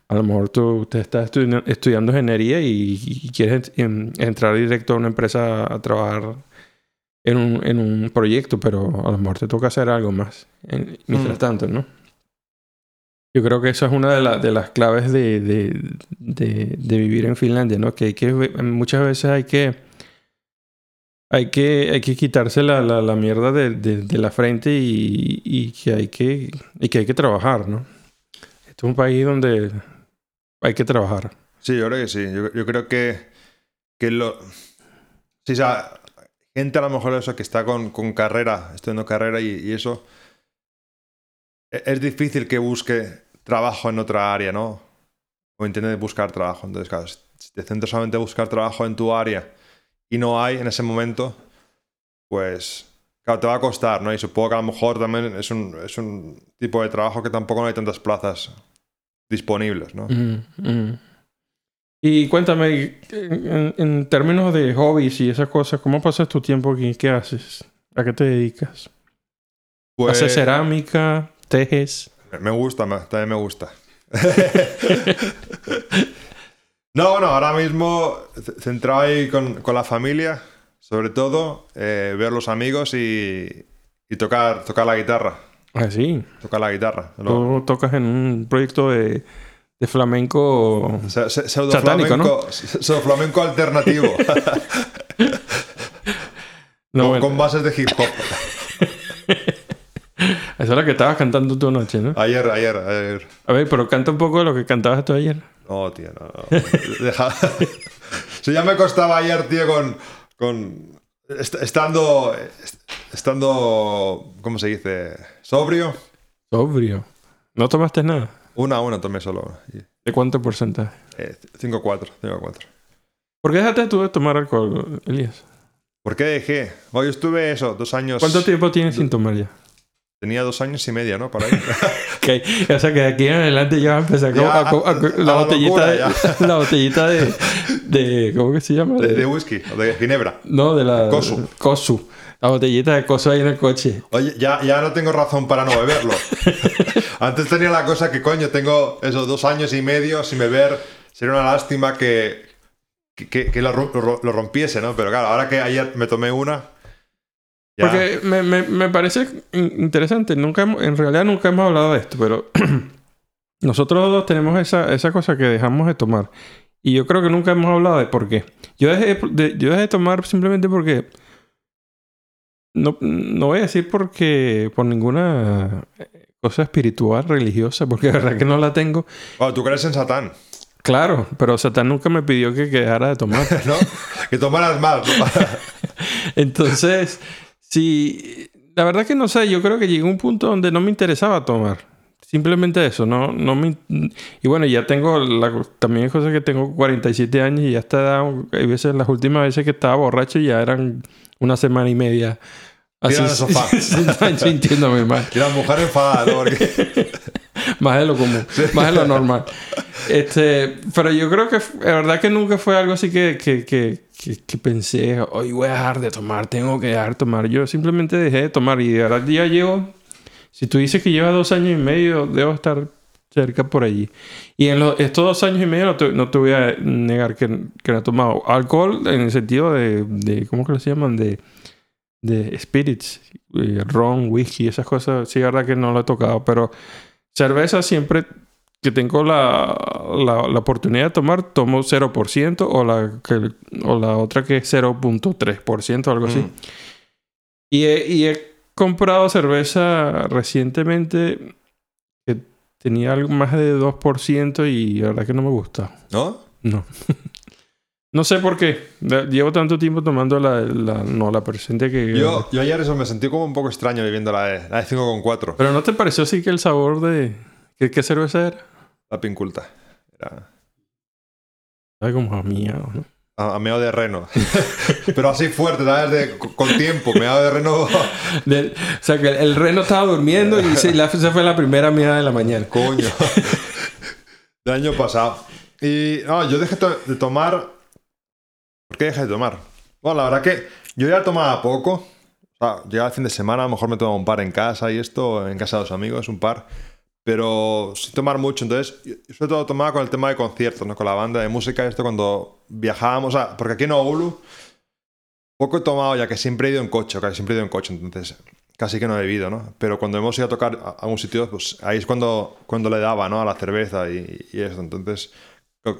A lo mejor tú te estás estudi- estudiando ingeniería y, y quieres en- entrar directo a una empresa a trabajar en un, en un proyecto, pero a lo mejor te toca hacer algo más en- mientras Mm. tanto, ¿no? Yo creo que esa es una de, la- de las claves de, de, de- de vivir en Finlandia, ¿no? Que, hay que muchas veces hay que hay que, hay que quitarse la, la, mierda de, de- la frente y, y que hay que y que hay que trabajar, ¿no? Este es un país donde hay que trabajar. Sí, yo creo que sí. Yo, creo que, que lo. Sí, o sea, gente a lo mejor eso que está con, con carrera, estudiando carrera y, eso. e- es difícil que busque trabajo en otra área, ¿no? O intente buscar trabajo. Entonces, claro, si te centras solamente en buscar trabajo en tu área y no hay en ese momento, pues, claro, te va a costar, ¿no? Y supongo que a lo mejor también es un, es un tipo de trabajo que tampoco no hay tantas plazas disponibles, ¿no? Mm, mm. Y cuéntame, en, en términos de hobbies y esas cosas, ¿cómo pasas tu tiempo aquí? ¿Qué haces? ¿A qué te dedicas? Pues, ¿Haces cerámica? ¿Tejes? Me gusta, me- también me gusta. no, bueno, ahora mismo centrado ahí con, con la familia, sobre todo, eh, ver los amigos y, y tocar, tocar la guitarra. Ah, sí. Tocar la guitarra. Lo- Tú tocas en un proyecto de, de flamenco. se- se- pseudo Satánico, ¿no? flamenco, pseudo flamenco alternativo, No, con, bueno, con bases de hip hop. esa es la que estabas cantando tú anoche, ¿no? Ayer, ayer, ayer. A ver, pero canta un poco de lo que cantabas tú ayer. No, tío, no. no. Deja. Si ya me costaba ayer, tío, con. con est- estando. est- Estando. ¿Cómo se dice? Sobrio. Sobrio. ¿No tomaste nada? Una a una tomé solo. ¿De cuánto porcentaje? eh, 5-4. 5-4. ¿Por qué dejaste tú de tomar alcohol, Elías? ¿Por qué dejé? Yo estuve eso, dos años. ¿Cuánto tiempo tienes sin tomar ya? Tenía dos años y medio, ¿no? Para ahí. Ok, O sea que de aquí en adelante ya va a empezar Ya, a, a a la botellita, de, la botellita de, de ¿cómo que se llama? De, de whisky de ginebra. no, de la Kosu. Kosu. La botellita de Kosu ahí en el coche. Oye, ya, ya no tengo razón para no beberlo. Antes tenía la cosa que, coño, tengo esos dos años y medio sin beber. Sería una lástima que, que, que- lo, lo- lo rompiese, ¿no? Pero claro, ahora que ayer me tomé una. Ya- Porque me, me, me parece in- interesante. Nunca hemos- en realidad nunca hemos hablado de esto, pero nosotros dos tenemos esa, esa cosa que dejamos de tomar. Y yo creo que nunca hemos hablado de por qué. Yo dejé de, yo dejé de tomar simplemente porque... No, no voy a decir porque por ninguna cosa espiritual, religiosa, porque de verdad que no la tengo. Bueno, tú crees en Satán, Claro, pero Satán nunca me pidió que dejara de tomar. ¿no? que tomaras más. ¿no? Entonces, sí, la verdad que no sé, yo creo que llegué a un punto donde no me interesaba tomar. Simplemente eso, no, no me... Y bueno, ya tengo, la, también es cosa que tengo 47 años y ya está, hay veces, las últimas veces que estaba borracho ya eran una semana y media. Así, en el sofá. sintiéndome mal. y la mujer enfadada, ¿no? Porque- Más de lo común, más de lo normal. Este, pero yo creo que la verdad que nunca fue algo así que, que, que, que, que pensé, hoy voy a dejar de tomar, tengo que dejar de tomar. Yo simplemente dejé de tomar y verdad ya llevo, si tú dices que lleva dos años y medio, debo estar cerca por allí. Y en estos dos años y medio no te, no te voy a negar que, que no he tomado alcohol en el sentido de, de ¿cómo que se llaman? De, de spirits, eh, ron, whisky, esas cosas. Sí, la verdad que no lo he tocado, pero cerveza siempre que tengo la, la, la oportunidad de tomar, tomo 0% o la, que, o la otra que es 0.3%, algo así. Mm. Y, he, y he comprado cerveza recientemente que tenía algo más de 2% y la verdad que no me gusta. ¿No? No. no sé por qué. Llevo tanto tiempo tomando la, la no, la presente que... Yo, yo ayer eso me sentí como un poco extraño viviendo la de, la de 5,4. Pero ¿no te pareció así que el sabor de... ¿Qué, qué cerveza era? La pinculta. Era Sabe como a mía, ¿no? a, meado de reno. Pero así fuerte, ¿sabes? De- con tiempo. Meado de reno. Del- o sea, que el, el reno estaba durmiendo y se, la, esa fue la primera mía de la mañana. Coño. Del año pasado. Y no, yo dejé to- de tomar. ¿Por qué dejé de tomar? Bueno, la verdad que yo ya tomaba poco. O sea, llegaba el fin de semana, a lo mejor me tomaba un par en casa y esto, en casa de los amigos, un par. Pero sin tomar mucho. Entonces, sobre todo tomaba con el tema de conciertos, ¿no? Con la banda de música, esto cuando viajábamos. Porque aquí en Oulu poco he tomado ya que siempre he ido en coche, casi siempre he ido en coche, entonces casi que no he bebido, ¿no? Pero cuando hemos ido a tocar a a un sitio, pues ahí es cuando, cuando le daba, ¿no? A la cerveza y, y eso. Entonces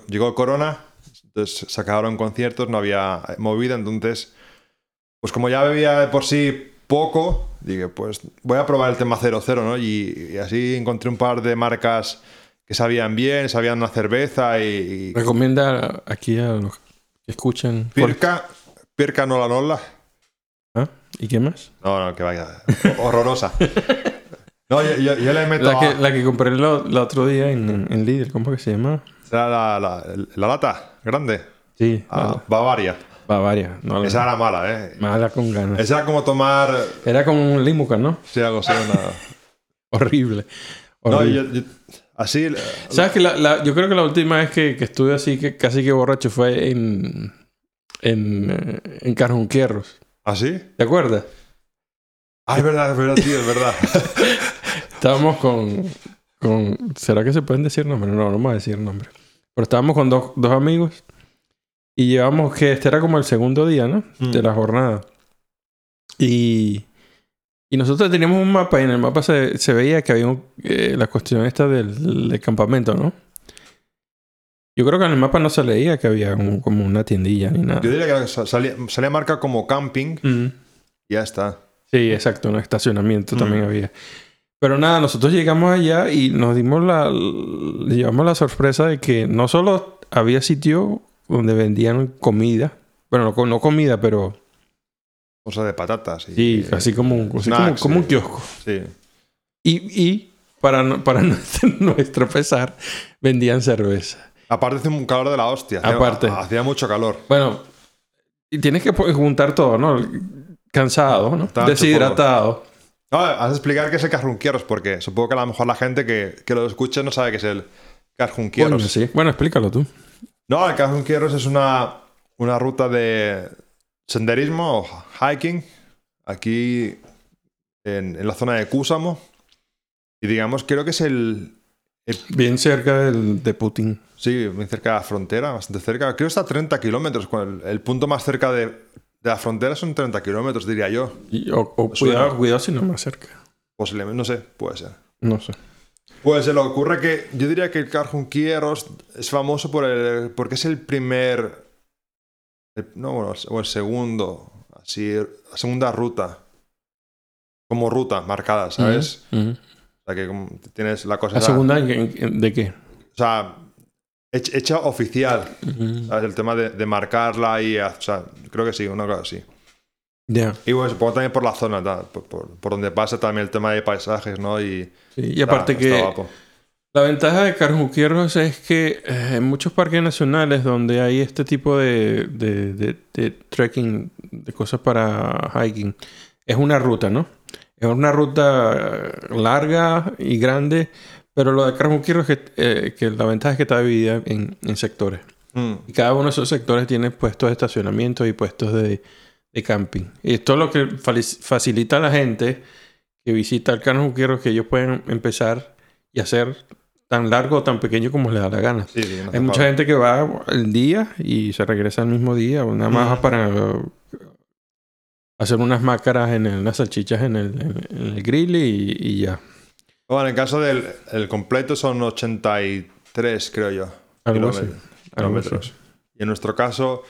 llegó el corona, entonces se acabaron conciertos, no había movida, entonces pues como ya bebía de por sí poco, dije, pues voy a probar el tema 00, ¿no? Y, y así encontré un par de marcas que sabían bien, sabían una cerveza y... y Recomienda aquí a los que escuchan. ¿cuál- Pirca, Pirca Nola Nola. ¿Ah? ¿Y qué más? No, no, que vaya. Horrorosa. No, yo, yo- yo le meto La que, a- la que compré el, el otro día en, en Lidl, ¿cómo que se llama? ¿Será la, la, la lata grande? Sí, Ah, Bavaria. Bavaria. No, Esa era mala, ¿eh? mala con ganas. Esa era como tomar... Era como un limucan, ¿no? Sí, algo así, una... Horrible. No, Horrible. yo, yo- así... ¿Sabes que la, la- yo creo que la última vez que, que estuve así, que casi que borracho, fue en, en, eh, en Carjunquierros. ¿Así? ¿Te acuerdas? Ah, es verdad, es verdad, tío, es verdad. Estábamos con, con... ¿Será que se pueden decir nombres? No, no vamos a decir nombres. Pero estábamos con dos, dos amigos y llevamos que este era como el segundo día, ¿no? De Mm. la jornada. Y, y nosotros teníamos un mapa y en el mapa se, se veía que había un- eh, la cuestión esta del, del campamento, ¿no? Yo creo que en el mapa no se leía que había un- como una tiendilla ni nada. Yo diría que sa- salía, salía marca como camping Mm. y ya está. Sí, exacto, un estacionamiento Mm. también había. Pero nada, nosotros llegamos allá y nos dimos la, le llevamos la sorpresa de que no solo había sitio donde vendían comida, bueno, no, no comida, pero Cosa de patatas. Y, sí, y- así como, así como, snacks, como un sí. kiosco. Sí. Y, y para, no- para nuestro, nuestro pesar, vendían cerveza. Aparte hace un calor de la hostia. Hacía- Aparte. Hacía mucho calor. Bueno, y tienes que juntar todo, ¿no? Cansado, ¿no? Deshidratado. No, has de explicar qué es el carjunquieros, porque supongo que a lo mejor la gente que, que lo escuche no sabe qué es el carjunquieros. Coño, sí. Bueno, explícalo tú. No, el carjunquieros es una, una ruta de senderismo o hiking aquí en, en la zona de Cúsamo. Y digamos, creo que es el, el- Bien cerca del, de Putin. Sí, muy cerca de la frontera, bastante cerca. Creo que está a 30 kilómetros. El, el punto más cerca de, de la frontera son 30 kilómetros, diría yo. Y- o cuidado, cuidado si no más cerca. Posiblemente, no sé, puede ser. No sé. Pues se le ocurre que yo diría que el Carjunquieros es famoso por el, porque es el primer, el- no, bueno, o el segundo, así, la segunda ruta, como ruta marcada, ¿sabes? Ujú. O sea, que tienes la cosa, ¿La segunda de qué? o sea, hech- hecha oficial, ¿sabes? El tema de, de marcarla y, o sea, creo que sí, una cosa así. Y bueno, supongo también por la zona, tal, por, por- por donde pasa también el tema de paisajes, ¿no? Y, Sí, Y aparte que la ventaja de Carjunquierros es que eh, en muchos parques nacionales donde hay este tipo de, de, de- de trekking, de cosas para hiking, es una ruta, ¿no? Es una ruta larga y grande, pero lo de Carjunquierros es que, eh, que la ventaja es que está dividida en, en sectores. Mm. Y cada uno de esos sectores tiene puestos de estacionamiento y puestos de, de camping. Y esto es lo que facilita a la gente que visita el Carjunquero que ellos pueden empezar y hacer tan largo o tan pequeño como les da la gana. Sí, sí, no hace Hay mucha gente que va el día y se regresa el mismo día, más Mm. para hacer unas mácaras, en el- unas salchichas en el, en- en el grill y, y ya. Bueno, en el caso del el completo son 83, creo yo. Algo así. kilómetros. Algo así. kilómetros. Y en nuestro caso,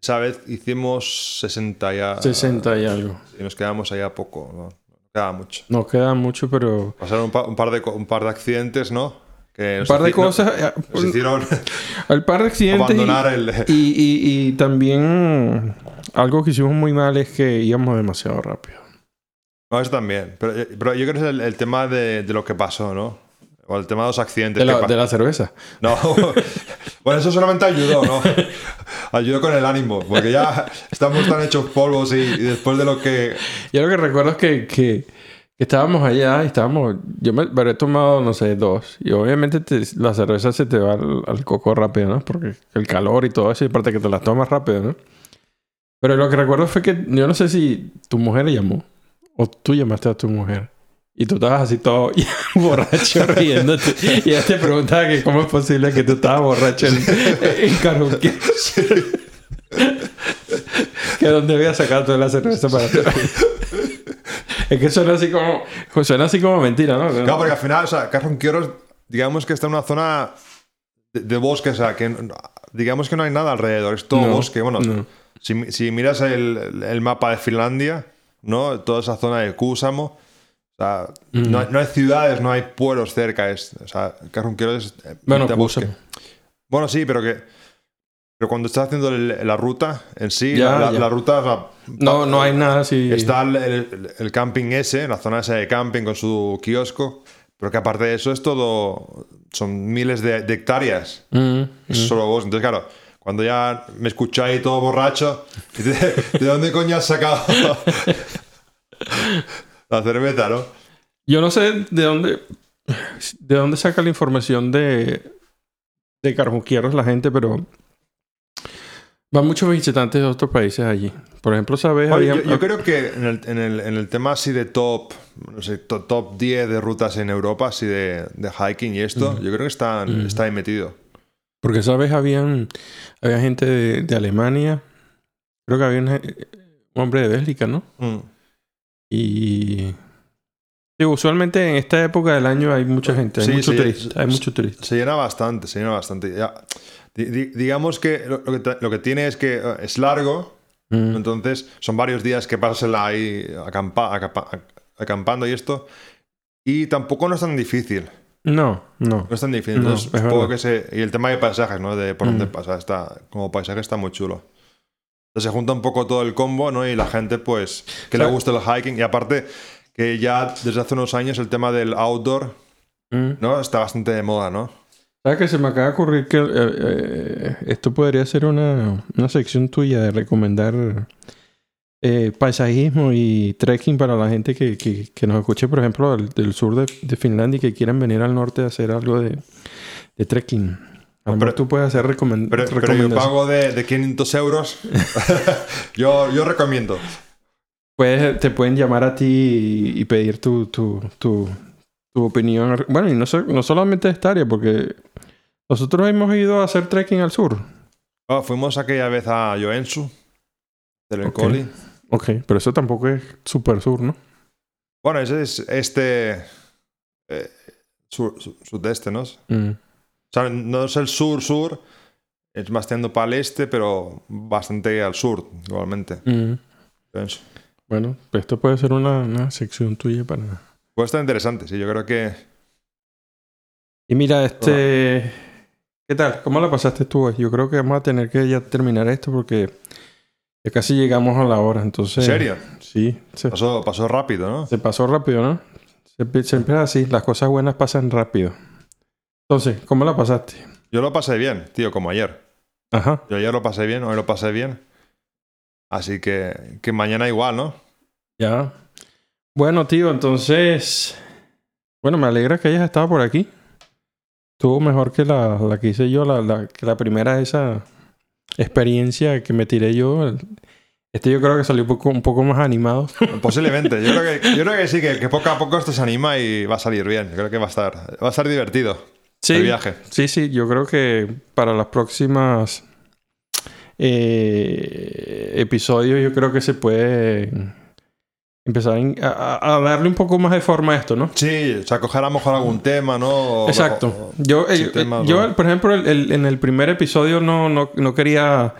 esa vez hicimos 60 ya. 60 y algo. Y nos quedamos ahí a poco, ¿no? No quedaba mucho. No queda mucho, pero... Pasaron un, pa- un par, de, un par de accidentes, ¿no? Que Un nos par de cosas... eh, Nos hicieron El par de accidentes y- abandonar el. y, y- y también algo que hicimos muy mal es que íbamos demasiado rápido. No, eso también. Pero, pero yo creo que es el, el tema de, de lo que pasó, ¿no? O el tema de los accidentes. De la, de la cerveza. No, bueno, eso solamente ayudó, ¿no? Ayudó con el ánimo, porque ya estamos tan hechos polvos y, y después de lo que... Yo lo que recuerdo es que, que- estábamos allá y estábamos... Yo me habré tomado, no sé, dos. Y obviamente te- la cerveza se te va al, al coco rápido, ¿no? Porque el calor y todo eso, y aparte que te las tomas rápido, ¿no? Pero lo que recuerdo fue que yo no sé si tu mujer llamó o tú llamaste a tu mujer. Y tú estabas así todo borracho riéndote. Y ella te preguntaba que cómo es posible que tú estabas borracho en, en karaoke. que dónde había sacado toda la cerveza para ti. es que suena así como... Suena así como mentira, ¿no? Claro, porque al final, o sea, Carronqueros, digamos que está en una zona de, de bosque, o sea, que digamos que no hay nada alrededor, es todo No, bosque. Bueno, no. si, si miras el, el mapa de Finlandia, ¿no? Toda esa zona de Kuusamo, o sea, Mm. no, hay, no hay ciudades, no hay pueblos cerca, es, o sea, Carronqueros es... eh, Bueno, bosque. Bueno, sí, pero que Pero cuando estás haciendo el- la ruta en sí, Ya, la, ya. la ruta... sea, No, no hay nada así. Está el, el- el camping ese, la zona esa de camping con su kiosco, pero que aparte de eso es todo... Son miles de, de hectáreas. Mm, Es solo vos. Entonces, claro, cuando ya me escucháis todo borracho, ¿de, de dónde coño has sacado la cerveza, no? Yo no sé de dónde, de dónde saca la información de, de carmuquieros la gente, pero van muchos visitantes de otros países allí. Por ejemplo, ¿sabes? Oye, Había- yo, yo creo que en el, en el- en el tema así de top, no sé, to- top 10 de rutas en Europa, así de, de hiking y esto, yo creo que está, está ahí metido. Porque, ¿sabes? Habían, había gente de, de Alemania. Creo que había un, un hombre de Bélgica, ¿no? Mm. Y... sí, usualmente en esta época del año hay mucha gente, hay Sí, mucho turista, hay mucho turista. Se llena bastante, se llena bastante. Ya, di- di- digamos que lo, lo que te- lo que tiene es que eh, es largo, Mm. entonces son varios días que pasarla ahí acampa- acampa- acampando y esto. Y tampoco no es tan difícil. No, no. No es tan difícil. No, Entonces, es supongo verdad. que se, y el tema de paisajes, ¿no? De por Mm. dónde pasa. Está, como paisaje está muy chulo. Entonces se junta un poco todo el combo, ¿no? Y la gente, pues, que le gusta el hiking. Y aparte, que ya desde hace unos años el tema del outdoor, Mm. ¿no? Está bastante de moda, ¿no? ¿Sabes que se me acaba de ocurrir que eh, eh, esto podría ser una, una sección tuya de recomendar eh, paisajismo y trekking para la gente que, que, que nos escuche, por ejemplo, del, del sur de, de Finlandia y que quieran venir al norte a hacer algo de, de trekking? A lo mejor Pero- tú puedes hacer recomen- Pero, pero yo recomendaciones. pago de, de 500 euros. yo, yo recomiendo. Puedes- te pueden llamar a ti y, y pedir tu, tu, tu, tu opinión. Bueno, y no, so- no solamente esta área, porque nosotros hemos ido a hacer trekking al sur. Ah, fuimos aquella vez a Joensuu, del Ok. Coli. Ok, pero eso tampoco es super sur, ¿no? Bueno, ese es este. eh, sur- su- sudeste, ¿no? O sea, no es el sur-sur, es más tirando para el este, pero bastante al sur, igualmente. Mm. Bueno, pues esto puede ser una, una sección tuya para... Puede estar interesante, sí, yo creo que. Y mira, este... ¿Qué tal? ¿Cómo la pasaste tú? Yo creo que vamos a tener que ya terminar esto porque ya casi llegamos a la hora, entonces... ¿En serio? Sí, se, Pasó, pasó rápido, ¿no? se pasó rápido, ¿no? Siempre, siempre es así, las cosas buenas pasan rápido. Entonces, ¿cómo la pasaste? Yo lo pasé bien, tío, como ayer. Ajá. Yo ayer lo pasé bien, hoy lo pasé bien. Así que, que mañana igual, ¿no? Ya. Bueno, tío, entonces... Bueno, me alegra que hayas estado por aquí. Estuvo mejor que la, la que hice yo, la, la, que la primera esa experiencia que me tiré yo. Este yo creo que salió un poco, un poco más animado. Posiblemente. Yo creo que, yo creo que sí, que, que poco a poco esto se anima y va a salir bien. Yo creo que va a estar, va a estar divertido Sí, viaje. sí, sí. Yo creo que para las próximas eh, episodios yo creo que se puede empezar a, darle un poco más de forma a esto, ¿no? Sí, o sea, coger a lo mejor algún tema, ¿no? Exacto. o- Yo, eh, yo ¿no? por ejemplo, el- el- en el primer episodio no, no, no quería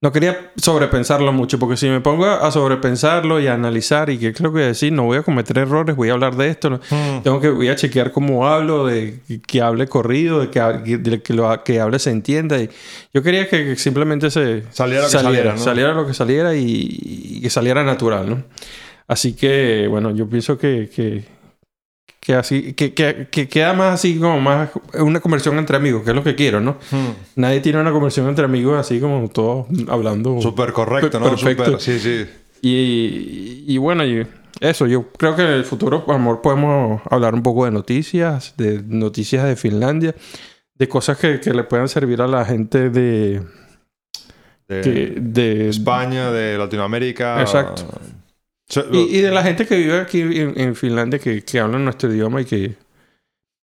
no quería sobrepensarlo mucho, porque si me pongo a sobrepensarlo y a analizar y que creo que decir, no voy a cometer errores, voy a hablar de esto, ¿no? Mm. tengo que voy a chequear cómo hablo, de que hable corrido, de que, de que lo que hable se entienda. Y yo quería que simplemente se Saliera lo que saliera, ¿no? saliera lo que saliera y, y que saliera natural, ¿no? Así que, bueno, yo pienso que, que, que así, que, que, que queda más así como más una conversión entre amigos, que es lo que quiero, ¿no? Mm. Nadie tiene una conversión entre amigos así como todos hablando. Súper correcto, ¿no? Perfecto. Sí, sí. Y, y bueno, y eso, yo creo que en el futuro, a lo mejor podemos hablar un poco de noticias, de noticias de Finlandia, de cosas que, que le puedan servir a la gente de, de España, de Latinoamérica. Exacto. So- y, y de la gente que vive aquí en, en Finlandia que, que hablan nuestro idioma y que,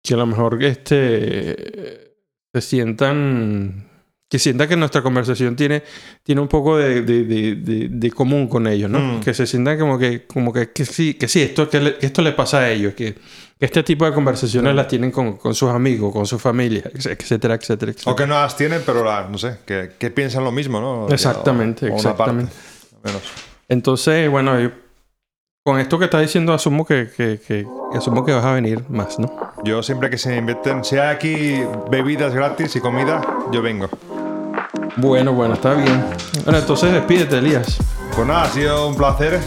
que a lo mejor este se sientan que sientan que nuestra conversación tiene, tiene un poco de, de, de, de- común con ellos, ¿no? Mm. Que se sientan como que, como que, que sí, que sí, esto, que, le- que esto le pasa a ellos, que, que este tipo de conversaciones Mm. las tienen con, con sus amigos, con su familia, etcétera, etcétera, etcétera. O que no las tienen, pero la- no sé, que, que piensan lo mismo, ¿no? Exactamente, O- o una exactamente. parte, al menos. Entonces, bueno, yo- con esto que estás diciendo, asumo que, que, que- asumo que vas a venir más, ¿no? Yo siempre que se inventen, si hay aquí bebidas gratis y comida, yo vengo. Bueno, bueno, está bien. Bueno, entonces despídete, Elías. Pues nada, ha sido un placer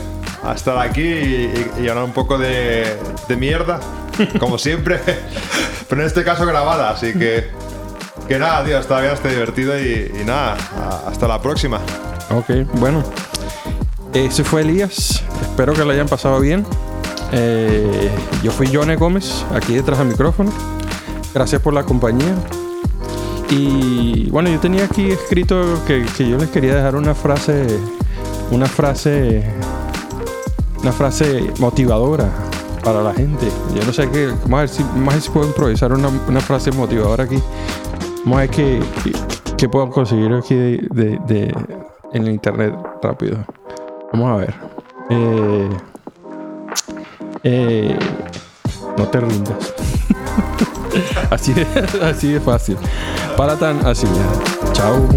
estar aquí y, y hablar un poco de, de mierda, como siempre, pero en este caso grabada, así que, que nada, tío, está bien, está divertido y, y nada, hasta la próxima. Ok, bueno. Ese fue Elías. Espero que lo hayan pasado bien. Eh, yo fui Johnny Gómez, aquí detrás del micrófono. Gracias por la compañía. Y bueno, yo tenía aquí escrito que, que yo les quería dejar una frase, una frase, una frase motivadora para la gente. Yo no sé qué, vamos a ver si, ver si puedo improvisar una, una frase motivadora aquí. Vamos a ver qué, qué, qué puedo conseguir aquí de- de- en el internet rápido. Vamos a ver. Eh, eh, no te rindas. así, de, así de fácil. Para tan así. Chao.